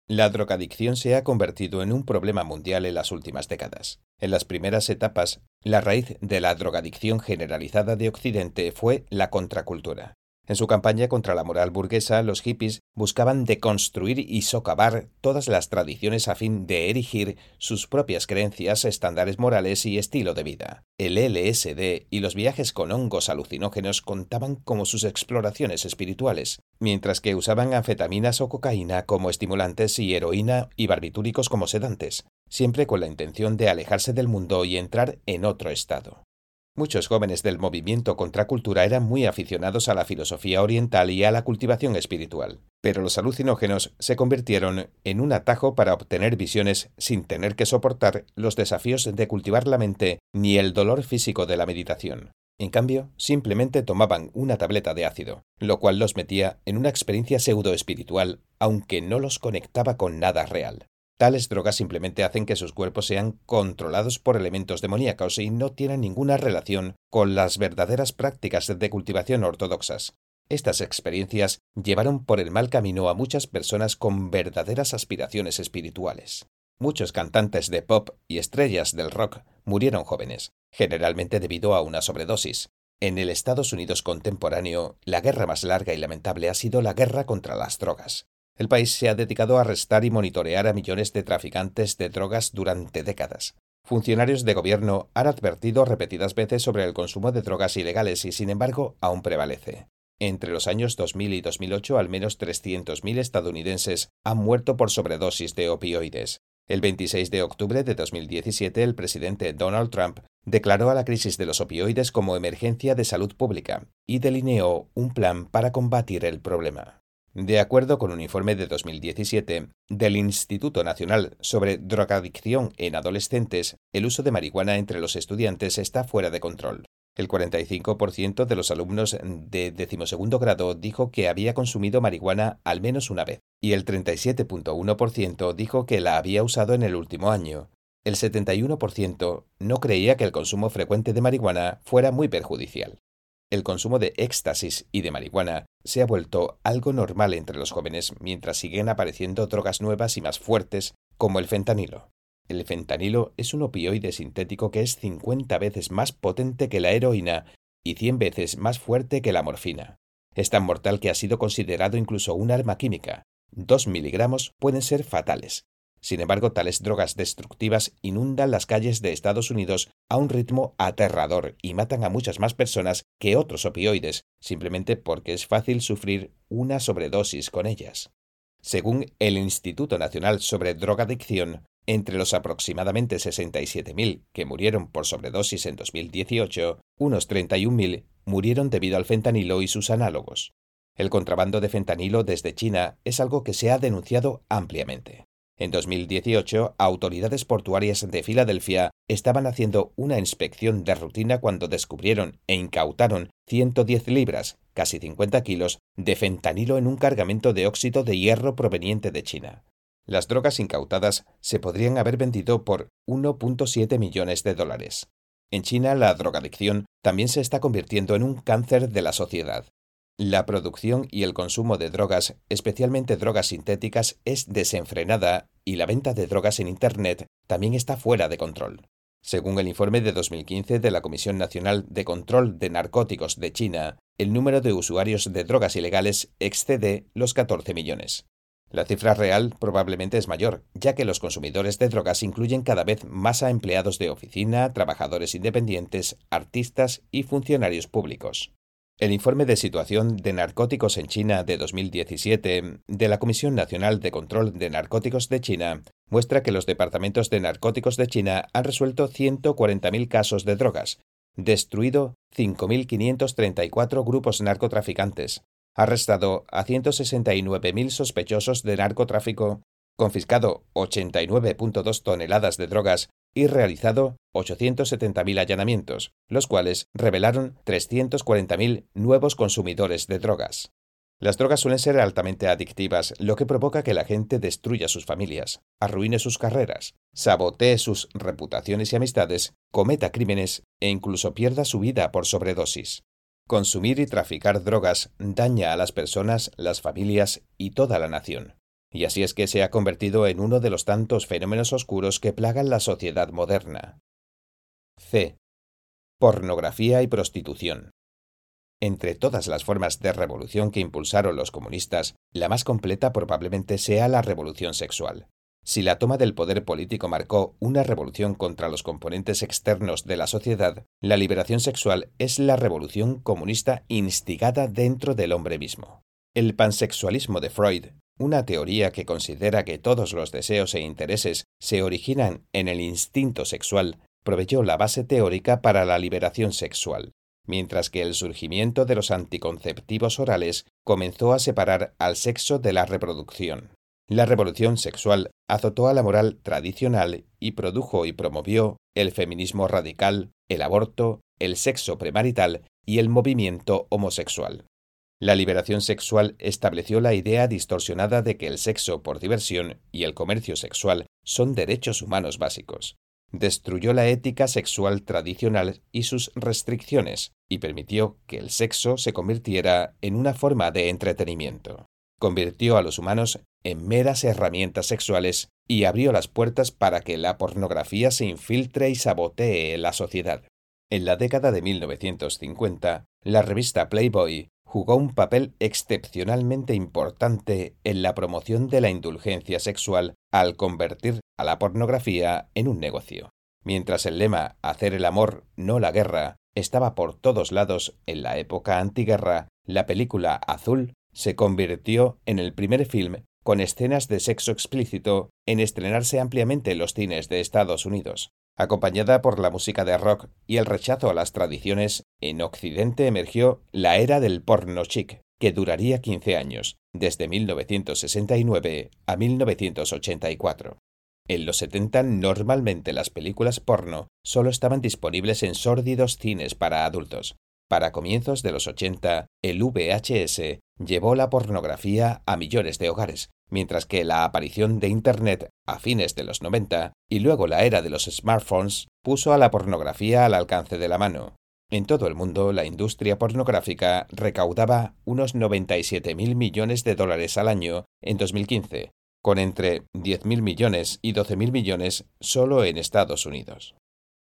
La drogadicción se ha convertido en un problema mundial en las últimas décadas. En las primeras etapas, la raíz de la drogadicción generalizada de Occidente fue la contracultura. En su campaña contra la moral burguesa, los hippies buscaban deconstruir y socavar todas las tradiciones a fin de erigir sus propias creencias, estándares morales y estilo de vida. El LSD y los viajes con hongos alucinógenos contaban como sus exploraciones espirituales, mientras que usaban anfetaminas o cocaína como estimulantes y heroína y barbitúricos como sedantes, siempre con la intención de alejarse del mundo y entrar en otro estado. Muchos jóvenes del movimiento contracultura eran muy aficionados a la filosofía oriental y a la cultivación espiritual, pero los alucinógenos se convirtieron en un atajo para obtener visiones sin tener que soportar los desafíos de cultivar la mente ni el dolor físico de la meditación. En cambio, simplemente tomaban una tableta de ácido, lo cual los metía en una experiencia pseudo espiritual, aunque no los conectaba con nada real. Tales drogas simplemente hacen que sus cuerpos sean controlados por elementos demoníacos y no tienen ninguna relación con las verdaderas prácticas de cultivación ortodoxas. Estas experiencias llevaron por el mal camino a muchas personas con verdaderas aspiraciones espirituales. Muchos cantantes de pop y estrellas del rock murieron jóvenes, generalmente debido a una sobredosis. En el Estados Unidos contemporáneo, la guerra más larga y lamentable ha sido la guerra contra las drogas. El país se ha dedicado a arrestar y monitorear a millones de traficantes de drogas durante décadas. Funcionarios de gobierno han advertido repetidas veces sobre el consumo de drogas ilegales y, sin embargo, aún prevalece. Entre los años 2000 y 2008, al menos 300.000 estadounidenses han muerto por sobredosis de opioides. El 26 de octubre de 2017, el presidente Donald Trump declaró a la crisis de los opioides como emergencia de salud pública y delineó un plan para combatir el problema. De acuerdo con un informe de 2017 del Instituto Nacional sobre Drogadicción en Adolescentes, el uso de marihuana entre los estudiantes está fuera de control. El 45% de los alumnos de decimosegundo grado dijo que había consumido marihuana al menos una vez, y el 37.1% dijo que la había usado en el último año. El 71% no creía que el consumo frecuente de marihuana fuera muy perjudicial. El consumo de éxtasis y de marihuana se ha vuelto algo normal entre los jóvenes mientras siguen apareciendo drogas nuevas y más fuertes como el fentanilo. El fentanilo es un opioide sintético que es 50 veces más potente que la heroína y 100 veces más fuerte que la morfina. Es tan mortal que ha sido considerado incluso un arma química. Dos miligramos pueden ser fatales. Sin embargo, tales drogas destructivas inundan las calles de Estados Unidos a un ritmo aterrador y matan a muchas más personas que otros opioides, simplemente porque es fácil sufrir una sobredosis con ellas. Según el Instituto Nacional sobre Drogadicción, entre los aproximadamente 67.000 que murieron por sobredosis en 2018, unos 31.000 murieron debido al fentanilo y sus análogos. El contrabando de fentanilo desde China es algo que se ha denunciado ampliamente. En 2018, autoridades portuarias de Filadelfia estaban haciendo una inspección de rutina cuando descubrieron e incautaron 110 libras, casi 50 kilos, de fentanilo en un cargamento de óxido de hierro proveniente de China. Las drogas incautadas se podrían haber vendido por 1.7 millones de dólares. En China la drogadicción también se está convirtiendo en un cáncer de la sociedad. La producción y el consumo de drogas, especialmente drogas sintéticas, es desenfrenada y la venta de drogas en Internet también está fuera de control. Según el informe de 2015 de la Comisión Nacional de Control de Narcóticos de China, el número de usuarios de drogas ilegales excede los 14 millones. La cifra real probablemente es mayor, ya que los consumidores de drogas incluyen cada vez más a empleados de oficina, trabajadores independientes, artistas y funcionarios públicos. El informe de situación de narcóticos en China de 2017 de la Comisión Nacional de Control de Narcóticos de China muestra que los departamentos de narcóticos de China han resuelto 140.000 casos de drogas, destruido 5.534 grupos narcotraficantes, arrestado a 169.000 sospechosos de narcotráfico, confiscado 89.2 toneladas de drogas y realizado 870.000 allanamientos, los cuales revelaron 340.000 nuevos consumidores de drogas. Las drogas suelen ser altamente adictivas, lo que provoca que la gente destruya sus familias, arruine sus carreras, sabotee sus reputaciones y amistades, cometa crímenes e incluso pierda su vida por sobredosis. Consumir y traficar drogas daña a las personas, las familias y toda la nación. Y así es que se ha convertido en uno de los tantos fenómenos oscuros que plagan la sociedad moderna. C. Pornografía y prostitución. Entre todas las formas de revolución que impulsaron los comunistas, la más completa probablemente sea la revolución sexual. Si la toma del poder político marcó una revolución contra los componentes externos de la sociedad, la liberación sexual es la revolución comunista instigada dentro del hombre mismo. El pansexualismo de Freud, una teoría que considera que todos los deseos e intereses se originan en el instinto sexual, proveyó la base teórica para la liberación sexual, mientras que el surgimiento de los anticonceptivos orales comenzó a separar al sexo de la reproducción. La revolución sexual azotó a la moral tradicional y produjo y promovió el feminismo radical, el aborto, el sexo premarital y el movimiento homosexual. La liberación sexual estableció la idea distorsionada de que el sexo por diversión y el comercio sexual son derechos humanos básicos. Destruyó la ética sexual tradicional y sus restricciones, y permitió que el sexo se convirtiera en una forma de entretenimiento convirtió a los humanos en meras herramientas sexuales y abrió las puertas para que la pornografía se infiltre y sabotee la sociedad. En la década de 1950, la revista Playboy jugó un papel excepcionalmente importante en la promoción de la indulgencia sexual al convertir a la pornografía en un negocio. Mientras el lema Hacer el amor, no la guerra estaba por todos lados en la época antiguerra, la película Azul se convirtió en el primer film con escenas de sexo explícito en estrenarse ampliamente en los cines de Estados Unidos. Acompañada por la música de rock y el rechazo a las tradiciones, en Occidente emergió la era del porno chic, que duraría 15 años, desde 1969 a 1984. En los 70 normalmente las películas porno solo estaban disponibles en sórdidos cines para adultos. Para comienzos de los 80, el VHS llevó la pornografía a millones de hogares, mientras que la aparición de Internet a fines de los 90 y luego la era de los smartphones puso a la pornografía al alcance de la mano. En todo el mundo, la industria pornográfica recaudaba unos 97.000 millones de dólares al año en 2015, con entre 10.000 millones y 12.000 millones solo en Estados Unidos.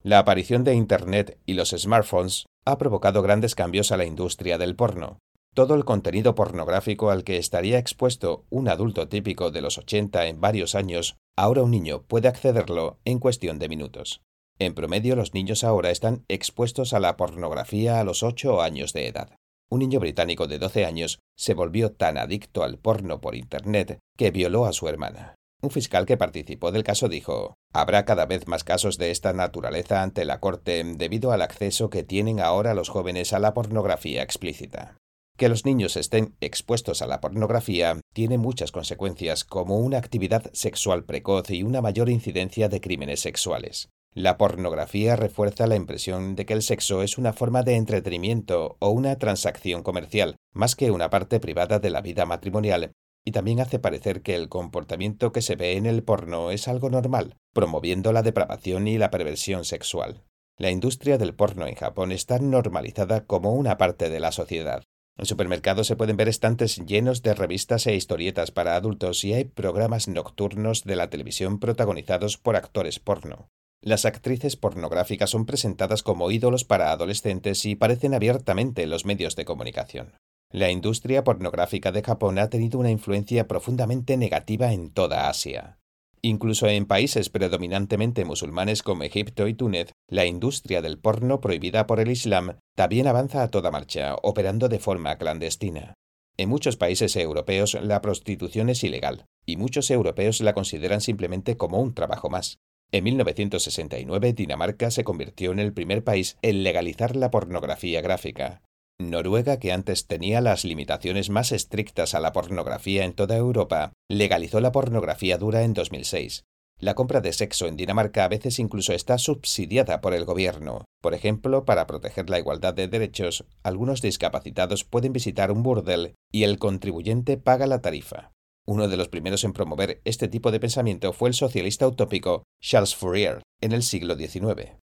La aparición de Internet y los smartphones ha provocado grandes cambios a la industria del porno, todo el contenido pornográfico al que estaría expuesto un adulto típico de los 80 en varios años, ahora un niño puede accederlo en cuestión de minutos. En promedio, los niños ahora están expuestos a la pornografía a los 8 años de edad. Un niño británico de 12 años se volvió tan adicto al porno por Internet que violó a su hermana. Un fiscal que participó del caso dijo, Habrá cada vez más casos de esta naturaleza ante la Corte debido al acceso que tienen ahora los jóvenes a la pornografía explícita. Que los niños estén expuestos a la pornografía tiene muchas consecuencias, como una actividad sexual precoz y una mayor incidencia de crímenes sexuales. La pornografía refuerza la impresión de que el sexo es una forma de entretenimiento o una transacción comercial, más que una parte privada de la vida matrimonial, y también hace parecer que el comportamiento que se ve en el porno es algo normal, promoviendo la depravación y la perversión sexual. La industria del porno en Japón está normalizada como una parte de la sociedad. En supermercados se pueden ver estantes llenos de revistas e historietas para adultos y hay programas nocturnos de la televisión protagonizados por actores porno. Las actrices pornográficas son presentadas como ídolos para adolescentes y parecen abiertamente en los medios de comunicación. La industria pornográfica de Japón ha tenido una influencia profundamente negativa en toda Asia. Incluso en países predominantemente musulmanes como Egipto y Túnez, la industria del porno prohibida por el Islam también avanza a toda marcha, operando de forma clandestina. En muchos países europeos la prostitución es ilegal, y muchos europeos la consideran simplemente como un trabajo más. En 1969 Dinamarca se convirtió en el primer país en legalizar la pornografía gráfica. Noruega, que antes tenía las limitaciones más estrictas a la pornografía en toda Europa, legalizó la pornografía dura en 2006. La compra de sexo en Dinamarca a veces incluso está subsidiada por el gobierno. Por ejemplo, para proteger la igualdad de derechos, algunos discapacitados pueden visitar un burdel y el contribuyente paga la tarifa. Uno de los primeros en promover este tipo de pensamiento fue el socialista utópico Charles Fourier en el siglo XIX.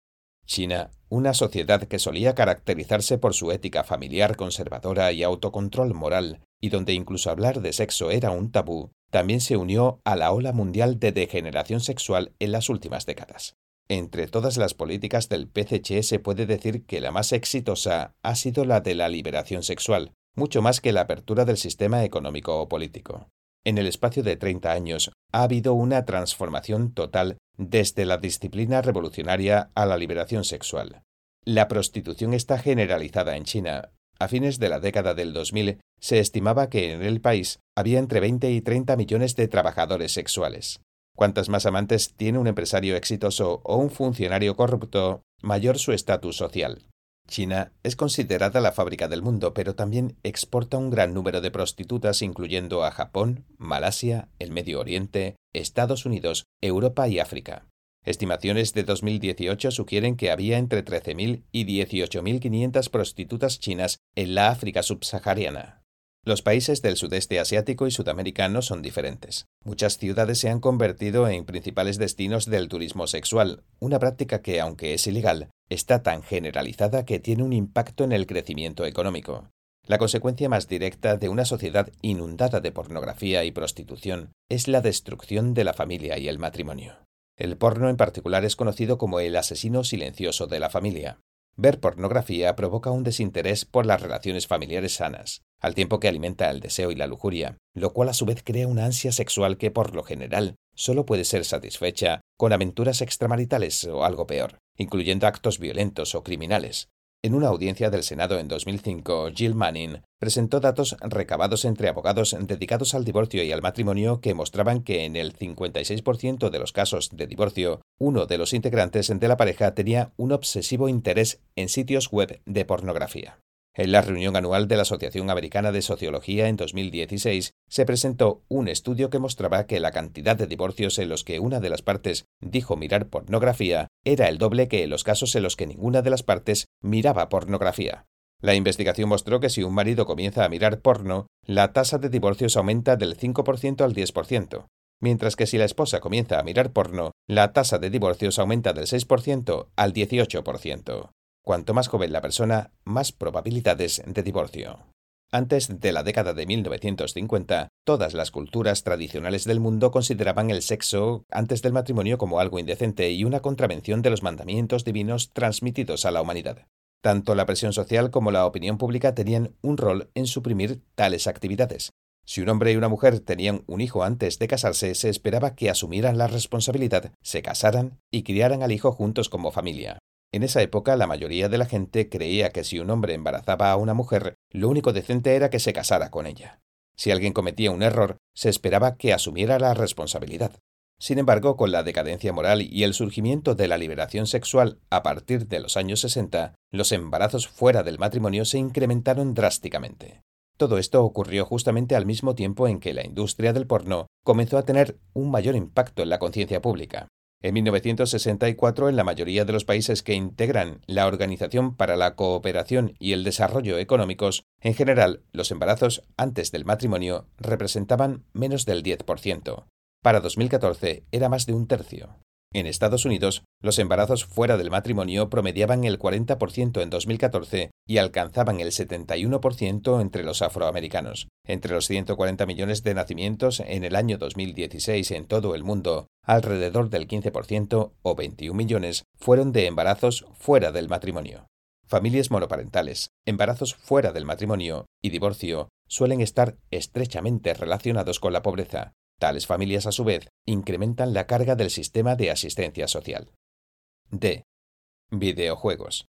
China, una sociedad que solía caracterizarse por su ética familiar conservadora y autocontrol moral, y donde incluso hablar de sexo era un tabú, también se unió a la ola mundial de degeneración sexual en las últimas décadas. Entre todas las políticas del PCC se puede decir que la más exitosa ha sido la de la liberación sexual, mucho más que la apertura del sistema económico o político. En el espacio de 30 años ha habido una transformación total desde la disciplina revolucionaria a la liberación sexual. La prostitución está generalizada en China. A fines de la década del 2000 se estimaba que en el país había entre 20 y 30 millones de trabajadores sexuales. Cuantas más amantes tiene un empresario exitoso o un funcionario corrupto, mayor su estatus social. China es considerada la fábrica del mundo, pero también exporta un gran número de prostitutas, incluyendo a Japón, Malasia, el Medio Oriente, Estados Unidos, Europa y África. Estimaciones de 2018 sugieren que había entre 13.000 y 18.500 prostitutas chinas en la África subsahariana. Los países del sudeste asiático y sudamericano son diferentes. Muchas ciudades se han convertido en principales destinos del turismo sexual, una práctica que, aunque es ilegal, está tan generalizada que tiene un impacto en el crecimiento económico. La consecuencia más directa de una sociedad inundada de pornografía y prostitución es la destrucción de la familia y el matrimonio. El porno en particular es conocido como el asesino silencioso de la familia. ver pornografía provoca un desinterés por las relaciones familiares sanas, al tiempo que alimenta el deseo y la lujuria, lo cual a su vez crea una ansia sexual que por lo general solo puede ser satisfecha con aventuras extramaritales o algo peor, incluyendo actos violentos o criminales, en una audiencia del Senado en 2005, Jill Manning presentó datos recabados entre abogados dedicados al divorcio y al matrimonio que mostraban que en el 56% de los casos de divorcio, uno de los integrantes de la pareja tenía un obsesivo interés en sitios web de pornografía. En la reunión anual de la Asociación Americana de Sociología en 2016 se presentó un estudio que mostraba que la cantidad de divorcios en los que una de las partes dijo mirar pornografía era el doble que en los casos en los que ninguna de las partes miraba pornografía. La investigación mostró que si un marido comienza a mirar porno, la tasa de divorcios aumenta del 5% al 10%, mientras que si la esposa comienza a mirar porno, la tasa de divorcios aumenta del 6% al 18%. Cuanto más joven la persona, más probabilidades de divorcio. Antes de la década de 1950, todas las culturas tradicionales del mundo consideraban el sexo antes del matrimonio como algo indecente y una contravención de los mandamientos divinos transmitidos a la humanidad. Tanto la presión social como la opinión pública tenían un rol en suprimir tales actividades. Si un hombre y una mujer tenían un hijo antes de casarse, se esperaba que asumieran la responsabilidad, se casaran y criaran al hijo juntos como familia. En esa época la mayoría de la gente creía que si un hombre embarazaba a una mujer, lo único decente era que se casara con ella. Si alguien cometía un error, se esperaba que asumiera la responsabilidad. Sin embargo, con la decadencia moral y el surgimiento de la liberación sexual a partir de los años 60, los embarazos fuera del matrimonio se incrementaron drásticamente. Todo esto ocurrió justamente al mismo tiempo en que la industria del porno comenzó a tener un mayor impacto en la conciencia pública. En 1964, en la mayoría de los países que integran la Organización para la Cooperación y el Desarrollo Económicos, en general, los embarazos antes del matrimonio representaban menos del 10%. Para 2014 era más de un tercio. En Estados Unidos, los embarazos fuera del matrimonio promediaban el 40% en 2014 y alcanzaban el 71% entre los afroamericanos. Entre los 140 millones de nacimientos en el año 2016 en todo el mundo, alrededor del 15% o 21 millones fueron de embarazos fuera del matrimonio. Familias monoparentales, embarazos fuera del matrimonio y divorcio suelen estar estrechamente relacionados con la pobreza, Tales familias, a su vez, incrementan la carga del sistema de asistencia social. D. Videojuegos.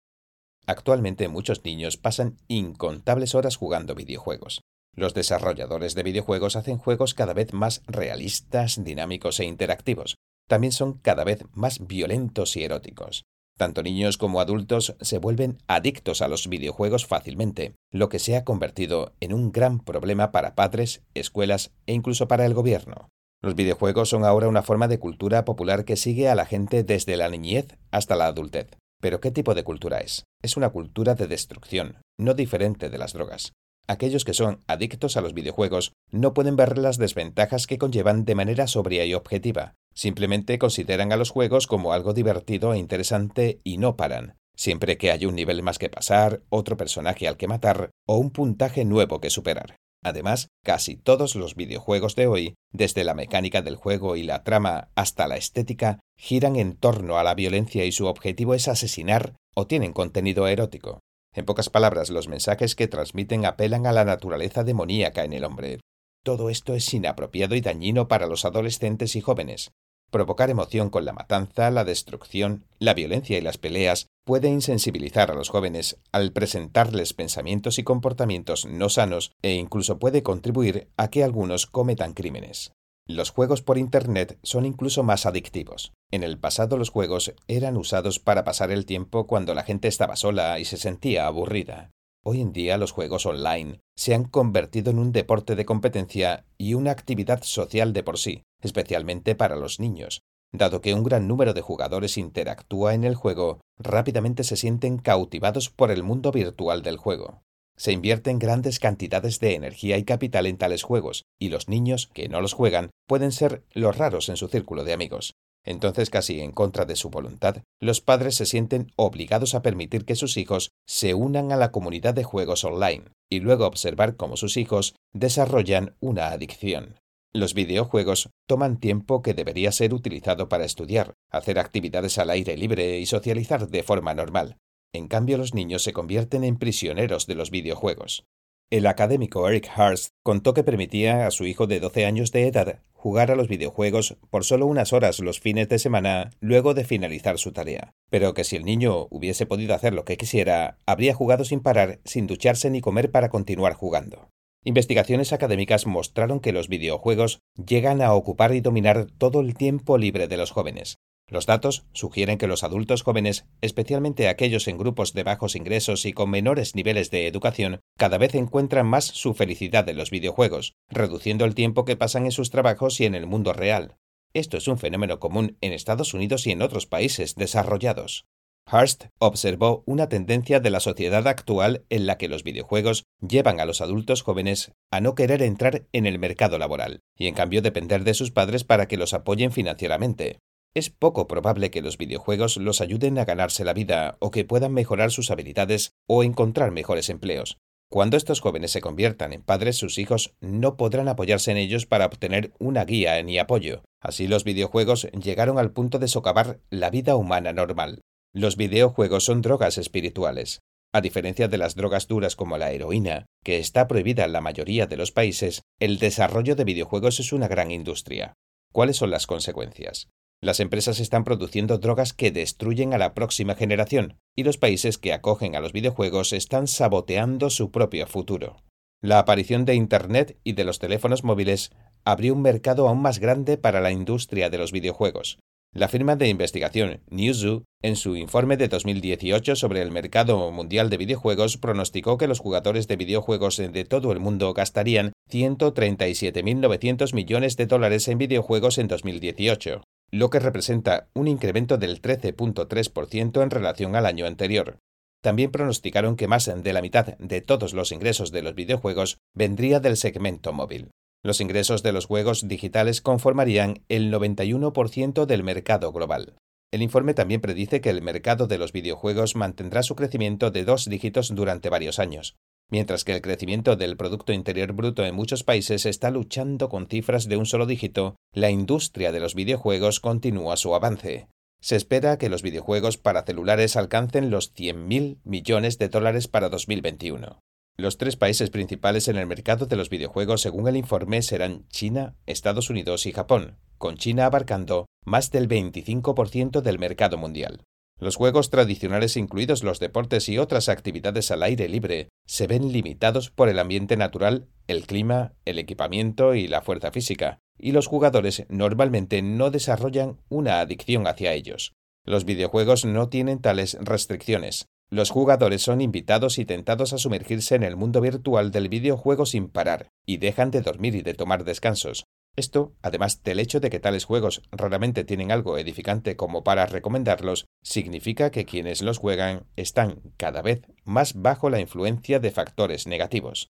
Actualmente muchos niños pasan incontables horas jugando videojuegos. Los desarrolladores de videojuegos hacen juegos cada vez más realistas, dinámicos e interactivos. También son cada vez más violentos y eróticos. Tanto niños como adultos se vuelven adictos a los videojuegos fácilmente, lo que se ha convertido en un gran problema para padres, escuelas e incluso para el gobierno. Los videojuegos son ahora una forma de cultura popular que sigue a la gente desde la niñez hasta la adultez. Pero ¿qué tipo de cultura es? Es una cultura de destrucción, no diferente de las drogas. Aquellos que son adictos a los videojuegos no pueden ver las desventajas que conllevan de manera sobria y objetiva. Simplemente consideran a los juegos como algo divertido e interesante y no paran. Siempre que hay un nivel más que pasar, otro personaje al que matar o un puntaje nuevo que superar. Además, casi todos los videojuegos de hoy, desde la mecánica del juego y la trama hasta la estética, giran en torno a la violencia y su objetivo es asesinar o tienen contenido erótico. En pocas palabras, los mensajes que transmiten apelan a la naturaleza demoníaca en el hombre. Todo esto es inapropiado y dañino para los adolescentes y jóvenes. Provocar emoción con la matanza, la destrucción, la violencia y las peleas puede insensibilizar a los jóvenes al presentarles pensamientos y comportamientos no sanos e incluso puede contribuir a que algunos cometan crímenes. Los juegos por Internet son incluso más adictivos. En el pasado los juegos eran usados para pasar el tiempo cuando la gente estaba sola y se sentía aburrida. Hoy en día los juegos online se han convertido en un deporte de competencia y una actividad social de por sí, especialmente para los niños. Dado que un gran número de jugadores interactúa en el juego, rápidamente se sienten cautivados por el mundo virtual del juego. Se invierten grandes cantidades de energía y capital en tales juegos, y los niños que no los juegan pueden ser los raros en su círculo de amigos. Entonces, casi en contra de su voluntad, los padres se sienten obligados a permitir que sus hijos se unan a la comunidad de juegos online y luego observar cómo sus hijos desarrollan una adicción. Los videojuegos toman tiempo que debería ser utilizado para estudiar, hacer actividades al aire libre y socializar de forma normal. En cambio, los niños se convierten en prisioneros de los videojuegos. El académico Eric Hurst contó que permitía a su hijo de 12 años de edad jugar a los videojuegos por solo unas horas los fines de semana luego de finalizar su tarea, pero que si el niño hubiese podido hacer lo que quisiera, habría jugado sin parar, sin ducharse ni comer para continuar jugando. Investigaciones académicas mostraron que los videojuegos llegan a ocupar y dominar todo el tiempo libre de los jóvenes, los datos sugieren que los adultos jóvenes, especialmente aquellos en grupos de bajos ingresos y con menores niveles de educación, cada vez encuentran más su felicidad en los videojuegos, reduciendo el tiempo que pasan en sus trabajos y en el mundo real. Esto es un fenómeno común en Estados Unidos y en otros países desarrollados. Hurst observó una tendencia de la sociedad actual en la que los videojuegos llevan a los adultos jóvenes a no querer entrar en el mercado laboral y en cambio depender de sus padres para que los apoyen financieramente. Es poco probable que los videojuegos los ayuden a ganarse la vida o que puedan mejorar sus habilidades o encontrar mejores empleos. Cuando estos jóvenes se conviertan en padres, sus hijos no podrán apoyarse en ellos para obtener una guía ni apoyo. Así los videojuegos llegaron al punto de socavar la vida humana normal. Los videojuegos son drogas espirituales. A diferencia de las drogas duras como la heroína, que está prohibida en la mayoría de los países, el desarrollo de videojuegos es una gran industria. ¿Cuáles son las consecuencias? Las empresas están produciendo drogas que destruyen a la próxima generación, y los países que acogen a los videojuegos están saboteando su propio futuro. La aparición de Internet y de los teléfonos móviles abrió un mercado aún más grande para la industria de los videojuegos. La firma de investigación Newzoo, en su informe de 2018 sobre el mercado mundial de videojuegos, pronosticó que los jugadores de videojuegos de todo el mundo gastarían 137.900 millones de dólares en videojuegos en 2018, lo que representa un incremento del 13.3% en relación al año anterior. También pronosticaron que más de la mitad de todos los ingresos de los videojuegos vendría del segmento móvil. Los ingresos de los juegos digitales conformarían el 91% del mercado global. El informe también predice que el mercado de los videojuegos mantendrá su crecimiento de dos dígitos durante varios años, Mientras que el crecimiento del Producto Interior Bruto en muchos países está luchando con cifras de un solo dígito, la industria de los videojuegos continúa su avance. Se espera que los videojuegos para celulares alcancen los 100.000 millones de dólares para 2021. Los tres países principales en el mercado de los videojuegos, según el informe, serán China, Estados Unidos y Japón, con China abarcando más del 25% del mercado mundial. Los juegos tradicionales, incluidos los deportes y otras actividades al aire libre, se ven limitados por el ambiente natural, el clima, el equipamiento y la fuerza física, y los jugadores normalmente no desarrollan una adicción hacia ellos. Los videojuegos no tienen tales restricciones. Los jugadores son invitados y tentados a sumergirse en el mundo virtual del videojuego sin parar, y dejan de dormir y de tomar descansos, esto, además del hecho de que tales juegos raramente tienen algo edificante como para recomendarlos, significa que quienes los juegan están cada vez más bajo la influencia de factores negativos.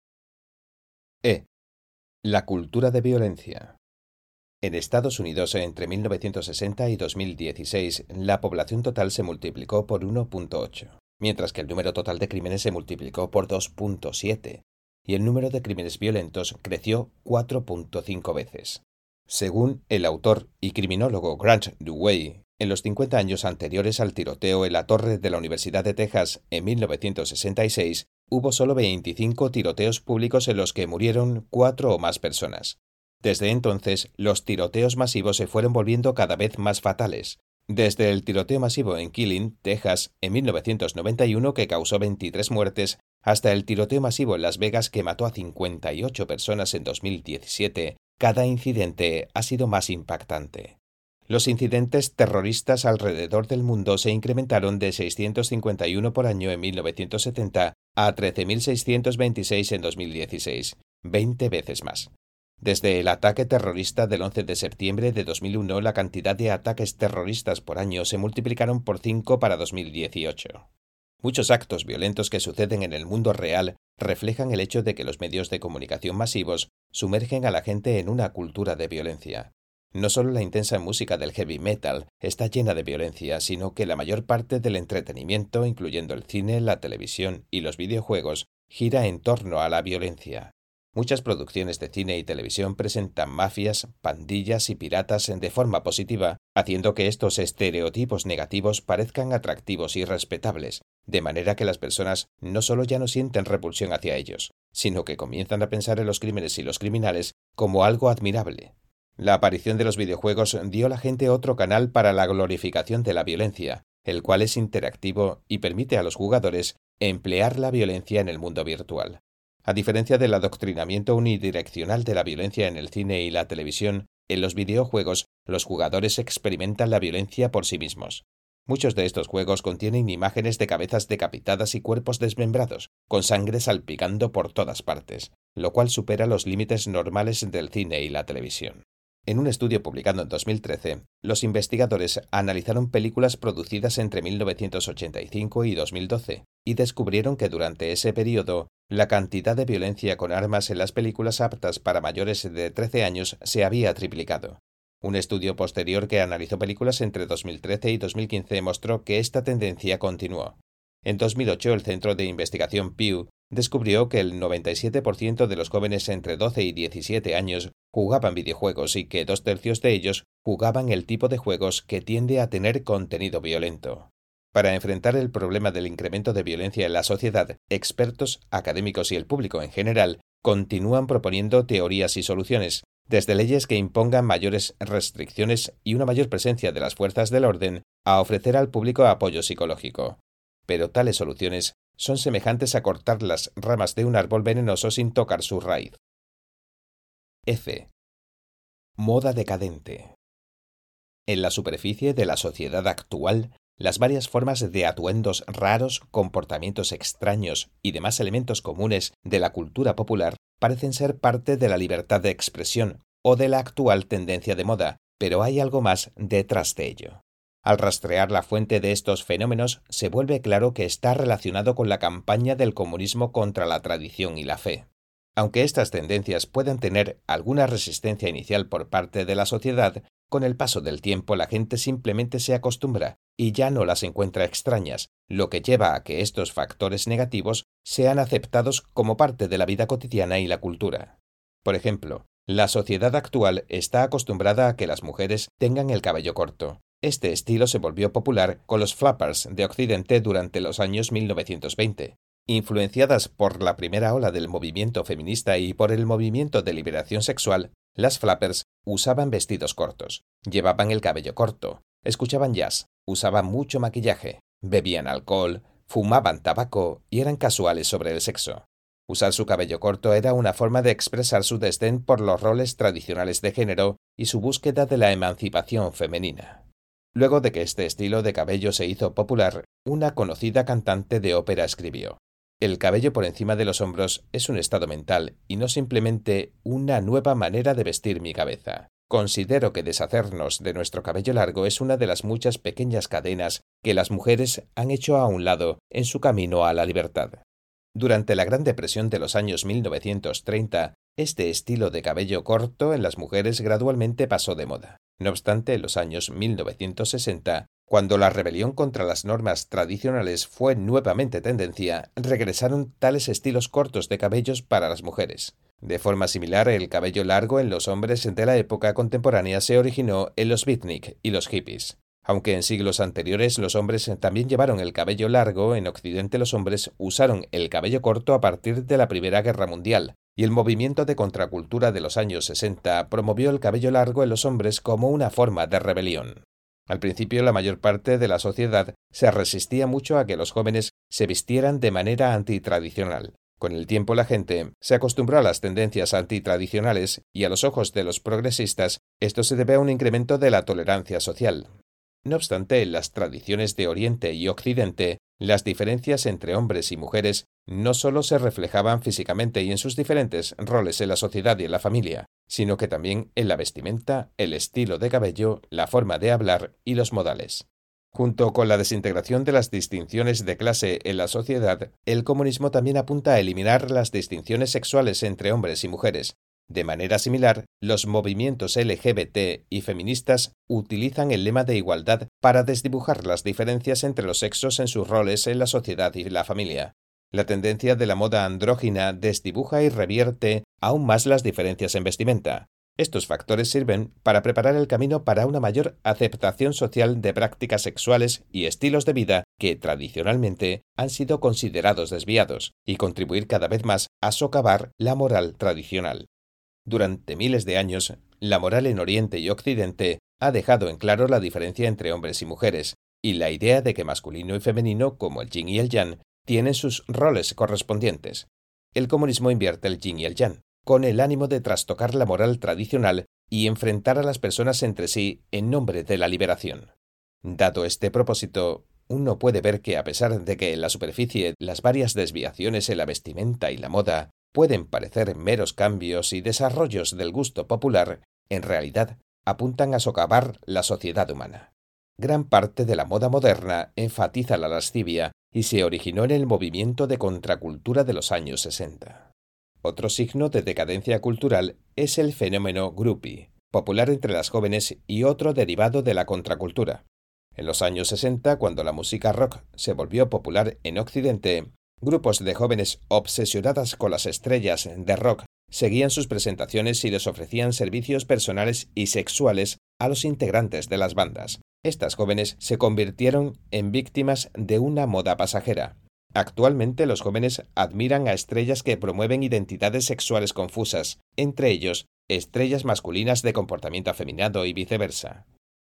E. La cultura de violencia. En Estados Unidos, entre 1960 y 2016, la población total se multiplicó por 1.8, mientras que el número total de crímenes se multiplicó por 2.7, y el número de crímenes violentos creció 4.5 veces. Según el autor y criminólogo Grant Dewey, en los 50 años anteriores al tiroteo en la torre de la Universidad de Texas en 1966, hubo solo 25 tiroteos públicos en los que murieron cuatro o más personas. Desde entonces, los tiroteos masivos se fueron volviendo cada vez más fatales. Desde el tiroteo masivo en Killing, Texas, en 1991, que causó 23 muertes, hasta el tiroteo masivo en Las Vegas que mató a 58 personas en 2017, cada incidente ha sido más impactante. Los incidentes terroristas alrededor del mundo se incrementaron de 651 por año en 1970 a 13.626 en 2016, 20 veces más. Desde el ataque terrorista del 11 de septiembre de 2001, la cantidad de ataques terroristas por año se multiplicaron por 5 para 2018. Muchos actos violentos que suceden en el mundo real reflejan el hecho de que los medios de comunicación masivos sumergen a la gente en una cultura de violencia. No solo la intensa música del heavy metal está llena de violencia, sino que la mayor parte del entretenimiento, incluyendo el cine, la televisión y los videojuegos, gira en torno a la violencia. Muchas producciones de cine y televisión presentan mafias, pandillas y piratas de forma positiva, haciendo que estos estereotipos negativos parezcan atractivos y respetables, de manera que las personas no solo ya no sienten repulsión hacia ellos, sino que comienzan a pensar en los crímenes y los criminales como algo admirable. La aparición de los videojuegos dio a la gente otro canal para la glorificación de la violencia, el cual es interactivo y permite a los jugadores emplear la violencia en el mundo virtual. A diferencia del adoctrinamiento unidireccional de la violencia en el cine y la televisión, en los videojuegos los jugadores experimentan la violencia por sí mismos. Muchos de estos juegos contienen imágenes de cabezas decapitadas y cuerpos desmembrados, con sangre salpicando por todas partes, lo cual supera los límites normales del cine y la televisión. En un estudio publicado en 2013, los investigadores analizaron películas producidas entre 1985 y 2012 y descubrieron que durante ese periodo la cantidad de violencia con armas en las películas aptas para mayores de 13 años se había triplicado. Un estudio posterior que analizó películas entre 2013 y 2015 mostró que esta tendencia continuó. En 2008, el Centro de Investigación Pew descubrió que el 97% de los jóvenes entre 12 y 17 años jugaban videojuegos y que dos tercios de ellos jugaban el tipo de juegos que tiende a tener contenido violento. Para enfrentar el problema del incremento de violencia en la sociedad, expertos, académicos y el público en general continúan proponiendo teorías y soluciones, desde leyes que impongan mayores restricciones y una mayor presencia de las fuerzas del orden, a ofrecer al público apoyo psicológico. Pero tales soluciones son semejantes a cortar las ramas de un árbol venenoso sin tocar su raíz. F. Moda decadente. En la superficie de la sociedad actual, las varias formas de atuendos raros, comportamientos extraños y demás elementos comunes de la cultura popular parecen ser parte de la libertad de expresión o de la actual tendencia de moda, pero hay algo más detrás de ello. Al rastrear la fuente de estos fenómenos, se vuelve claro que está relacionado con la campaña del comunismo contra la tradición y la fe. Aunque estas tendencias puedan tener alguna resistencia inicial por parte de la sociedad, con el paso del tiempo la gente simplemente se acostumbra y ya no las encuentra extrañas, lo que lleva a que estos factores negativos sean aceptados como parte de la vida cotidiana y la cultura. Por ejemplo, la sociedad actual está acostumbrada a que las mujeres tengan el cabello corto, este estilo se volvió popular con los flappers de Occidente durante los años 1920. Influenciadas por la primera ola del movimiento feminista y por el movimiento de liberación sexual, las flappers usaban vestidos cortos, llevaban el cabello corto, escuchaban jazz, usaban mucho maquillaje, bebían alcohol, fumaban tabaco y eran casuales sobre el sexo. Usar su cabello corto era una forma de expresar su desdén por los roles tradicionales de género y su búsqueda de la emancipación femenina. Luego de que este estilo de cabello se hizo popular, una conocida cantante de ópera escribió El cabello por encima de los hombros es un estado mental y no simplemente una nueva manera de vestir mi cabeza. Considero que deshacernos de nuestro cabello largo es una de las muchas pequeñas cadenas que las mujeres han hecho a un lado en su camino a la libertad. Durante la Gran Depresión de los años 1930, este estilo de cabello corto en las mujeres gradualmente pasó de moda. No obstante, en los años 1960, cuando la rebelión contra las normas tradicionales fue nuevamente tendencia, regresaron tales estilos cortos de cabellos para las mujeres. De forma similar, el cabello largo en los hombres de la época contemporánea se originó en los beatnik y los hippies. Aunque en siglos anteriores los hombres también llevaron el cabello largo, en Occidente los hombres usaron el cabello corto a partir de la Primera Guerra Mundial, y el movimiento de contracultura de los años 60 promovió el cabello largo en los hombres como una forma de rebelión. Al principio la mayor parte de la sociedad se resistía mucho a que los jóvenes se vistieran de manera antitradicional. Con el tiempo la gente se acostumbró a las tendencias antitradicionales y a los ojos de los progresistas esto se debe a un incremento de la tolerancia social. No obstante, en las tradiciones de Oriente y Occidente, las diferencias entre hombres y mujeres no solo se reflejaban físicamente y en sus diferentes roles en la sociedad y en la familia, sino que también en la vestimenta, el estilo de cabello, la forma de hablar y los modales. Junto con la desintegración de las distinciones de clase en la sociedad, el comunismo también apunta a eliminar las distinciones sexuales entre hombres y mujeres, de manera similar, los movimientos LGBT y feministas utilizan el lema de igualdad para desdibujar las diferencias entre los sexos en sus roles en la sociedad y la familia. La tendencia de la moda andrógina desdibuja y revierte aún más las diferencias en vestimenta. Estos factores sirven para preparar el camino para una mayor aceptación social de prácticas sexuales y estilos de vida que tradicionalmente han sido considerados desviados y contribuir cada vez más a socavar la moral tradicional. Durante miles de años, la moral en Oriente y Occidente ha dejado en claro la diferencia entre hombres y mujeres, y la idea de que masculino y femenino, como el yin y el yang, tienen sus roles correspondientes. El comunismo invierte el yin y el yang, con el ánimo de trastocar la moral tradicional y enfrentar a las personas entre sí en nombre de la liberación. Dado este propósito, uno puede ver que a pesar de que en la superficie las varias desviaciones en la vestimenta y la moda pueden parecer meros cambios y desarrollos del gusto popular, en realidad apuntan a socavar la sociedad humana. Gran parte de la moda moderna enfatiza la lascivia y se originó en el movimiento de contracultura de los años 60. Otro signo de decadencia cultural es el fenómeno groupie, popular entre las jóvenes y otro derivado de la contracultura. En los años 60, cuando la música rock se volvió popular en Occidente, grupos de jóvenes obsesionadas con las estrellas de rock seguían sus presentaciones y les ofrecían servicios personales y sexuales a los integrantes de las bandas. Estas jóvenes se convirtieron en víctimas de una moda pasajera. Actualmente los jóvenes admiran a estrellas que promueven identidades sexuales confusas, entre ellos estrellas masculinas de comportamiento afeminado y viceversa.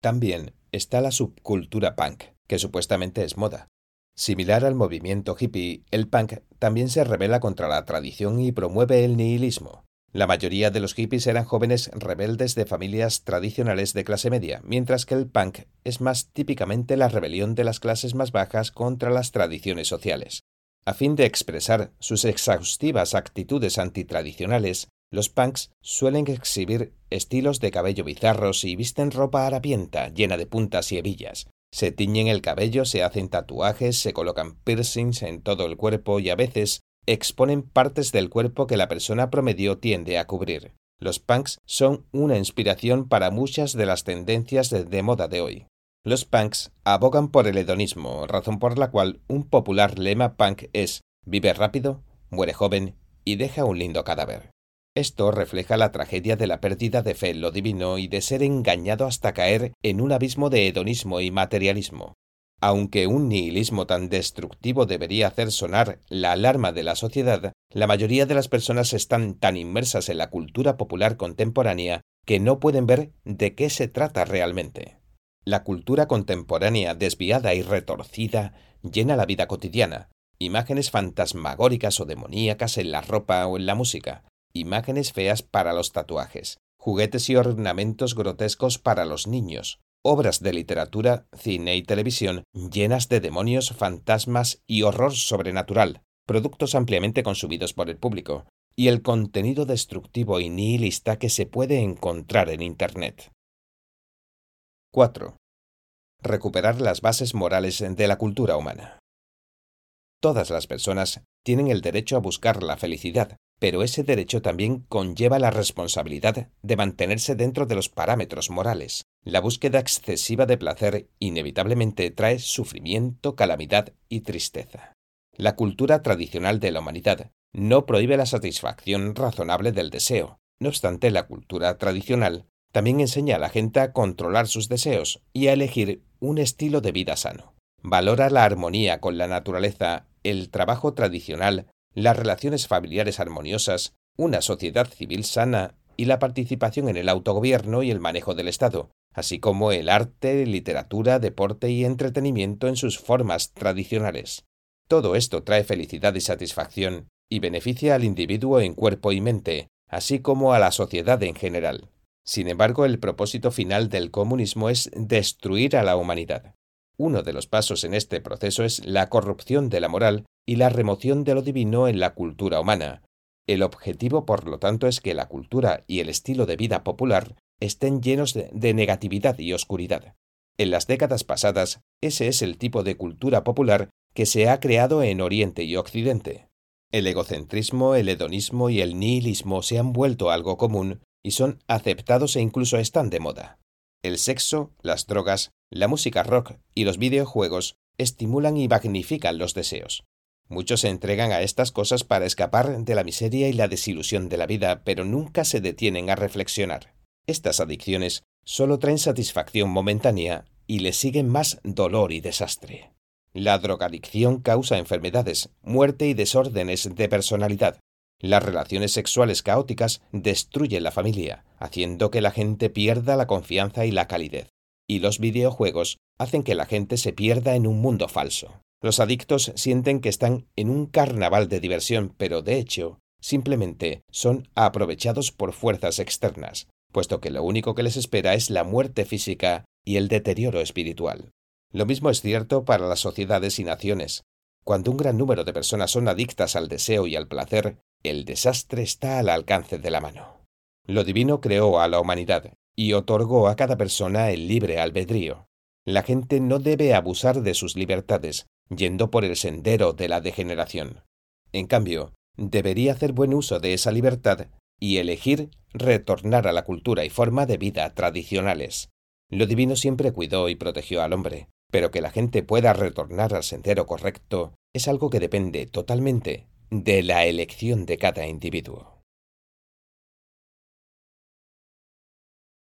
También está la subcultura punk, que supuestamente es moda. Similar al movimiento hippie, el punk también se revela contra la tradición y promueve el nihilismo. La mayoría de los hippies eran jóvenes rebeldes de familias tradicionales de clase media, mientras que el punk es más típicamente la rebelión de las clases más bajas contra las tradiciones sociales. A fin de expresar sus exhaustivas actitudes antitradicionales, los punks suelen exhibir estilos de cabello bizarros y visten ropa harapienta llena de puntas y hebillas, se tiñen el cabello, se hacen tatuajes, se colocan piercings en todo el cuerpo y a veces exponen partes del cuerpo que la persona promedio tiende a cubrir. Los punks son una inspiración para muchas de las tendencias de, moda de hoy. Los punks abogan por el hedonismo, razón por la cual un popular lema punk es vive rápido, muere joven y deja un lindo cadáver. Esto refleja la tragedia de la pérdida de fe en lo divino y de ser engañado hasta caer en un abismo de hedonismo y materialismo. Aunque un nihilismo tan destructivo debería hacer sonar la alarma de la sociedad, la mayoría de las personas están tan inmersas en la cultura popular contemporánea que no pueden ver de qué se trata realmente. La cultura contemporánea desviada y retorcida llena la vida cotidiana, imágenes fantasmagóricas o demoníacas en la ropa o en la música, imágenes feas para los tatuajes, juguetes y ornamentos grotescos para los niños, obras de literatura, cine y televisión llenas de demonios, fantasmas y horror sobrenatural, productos ampliamente consumidos por el público, y el contenido destructivo y nihilista que se puede encontrar en Internet. 4. Recuperar las bases morales de la cultura humana. Todas las personas tienen el derecho a buscar la felicidad, pero ese derecho también conlleva la responsabilidad de mantenerse dentro de los parámetros morales. La búsqueda excesiva de placer inevitablemente trae sufrimiento, calamidad y tristeza. La cultura tradicional de la humanidad no prohíbe la satisfacción razonable del deseo. No obstante, la cultura tradicional también enseña a la gente a controlar sus deseos y a elegir un estilo de vida sano. Valora la armonía con la naturaleza, el trabajo tradicional las relaciones familiares armoniosas, una sociedad civil sana y la participación en el autogobierno y el manejo del Estado, así como el arte, literatura, deporte y entretenimiento en sus formas tradicionales. Todo esto trae felicidad y satisfacción y beneficia al individuo en cuerpo y mente, así como a la sociedad en general. Sin embargo, el propósito final del comunismo es destruir a la humanidad. Uno de los pasos en este proceso es la corrupción de la moral y la remoción de lo divino en la cultura humana. El objetivo, por lo tanto, es que la cultura y el estilo de vida popular estén llenos de, negatividad y oscuridad. En las décadas pasadas, ese es el tipo de cultura popular que se ha creado en Oriente y Occidente. El egocentrismo, el hedonismo y el nihilismo se han vuelto algo común y son aceptados e incluso están de moda. El sexo, las drogas, la música rock y los videojuegos estimulan y magnifican los deseos. Muchos se entregan a estas cosas para escapar de la miseria y la desilusión de la vida, pero nunca se detienen a reflexionar. Estas adicciones solo traen satisfacción momentánea y le siguen más dolor y desastre. La drogadicción causa enfermedades, muerte y desórdenes de personalidad. Las relaciones sexuales caóticas destruyen la familia, haciendo que la gente pierda la confianza y la calidez. Y los videojuegos hacen que la gente se pierda en un mundo falso. Los adictos sienten que están en un carnaval de diversión, pero de hecho, simplemente son aprovechados por fuerzas externas, puesto que lo único que les espera es la muerte física y el deterioro espiritual. Lo mismo es cierto para las sociedades y naciones. Cuando un gran número de personas son adictas al deseo y al placer, el desastre está al alcance de la mano. Lo divino creó a la humanidad y otorgó a cada persona el libre albedrío. La gente no debe abusar de sus libertades, yendo por el sendero de la degeneración. En cambio, debería hacer buen uso de esa libertad y elegir retornar a la cultura y forma de vida tradicionales. Lo divino siempre cuidó y protegió al hombre, pero que la gente pueda retornar al sendero correcto es algo que depende totalmente de la elección de cada individuo.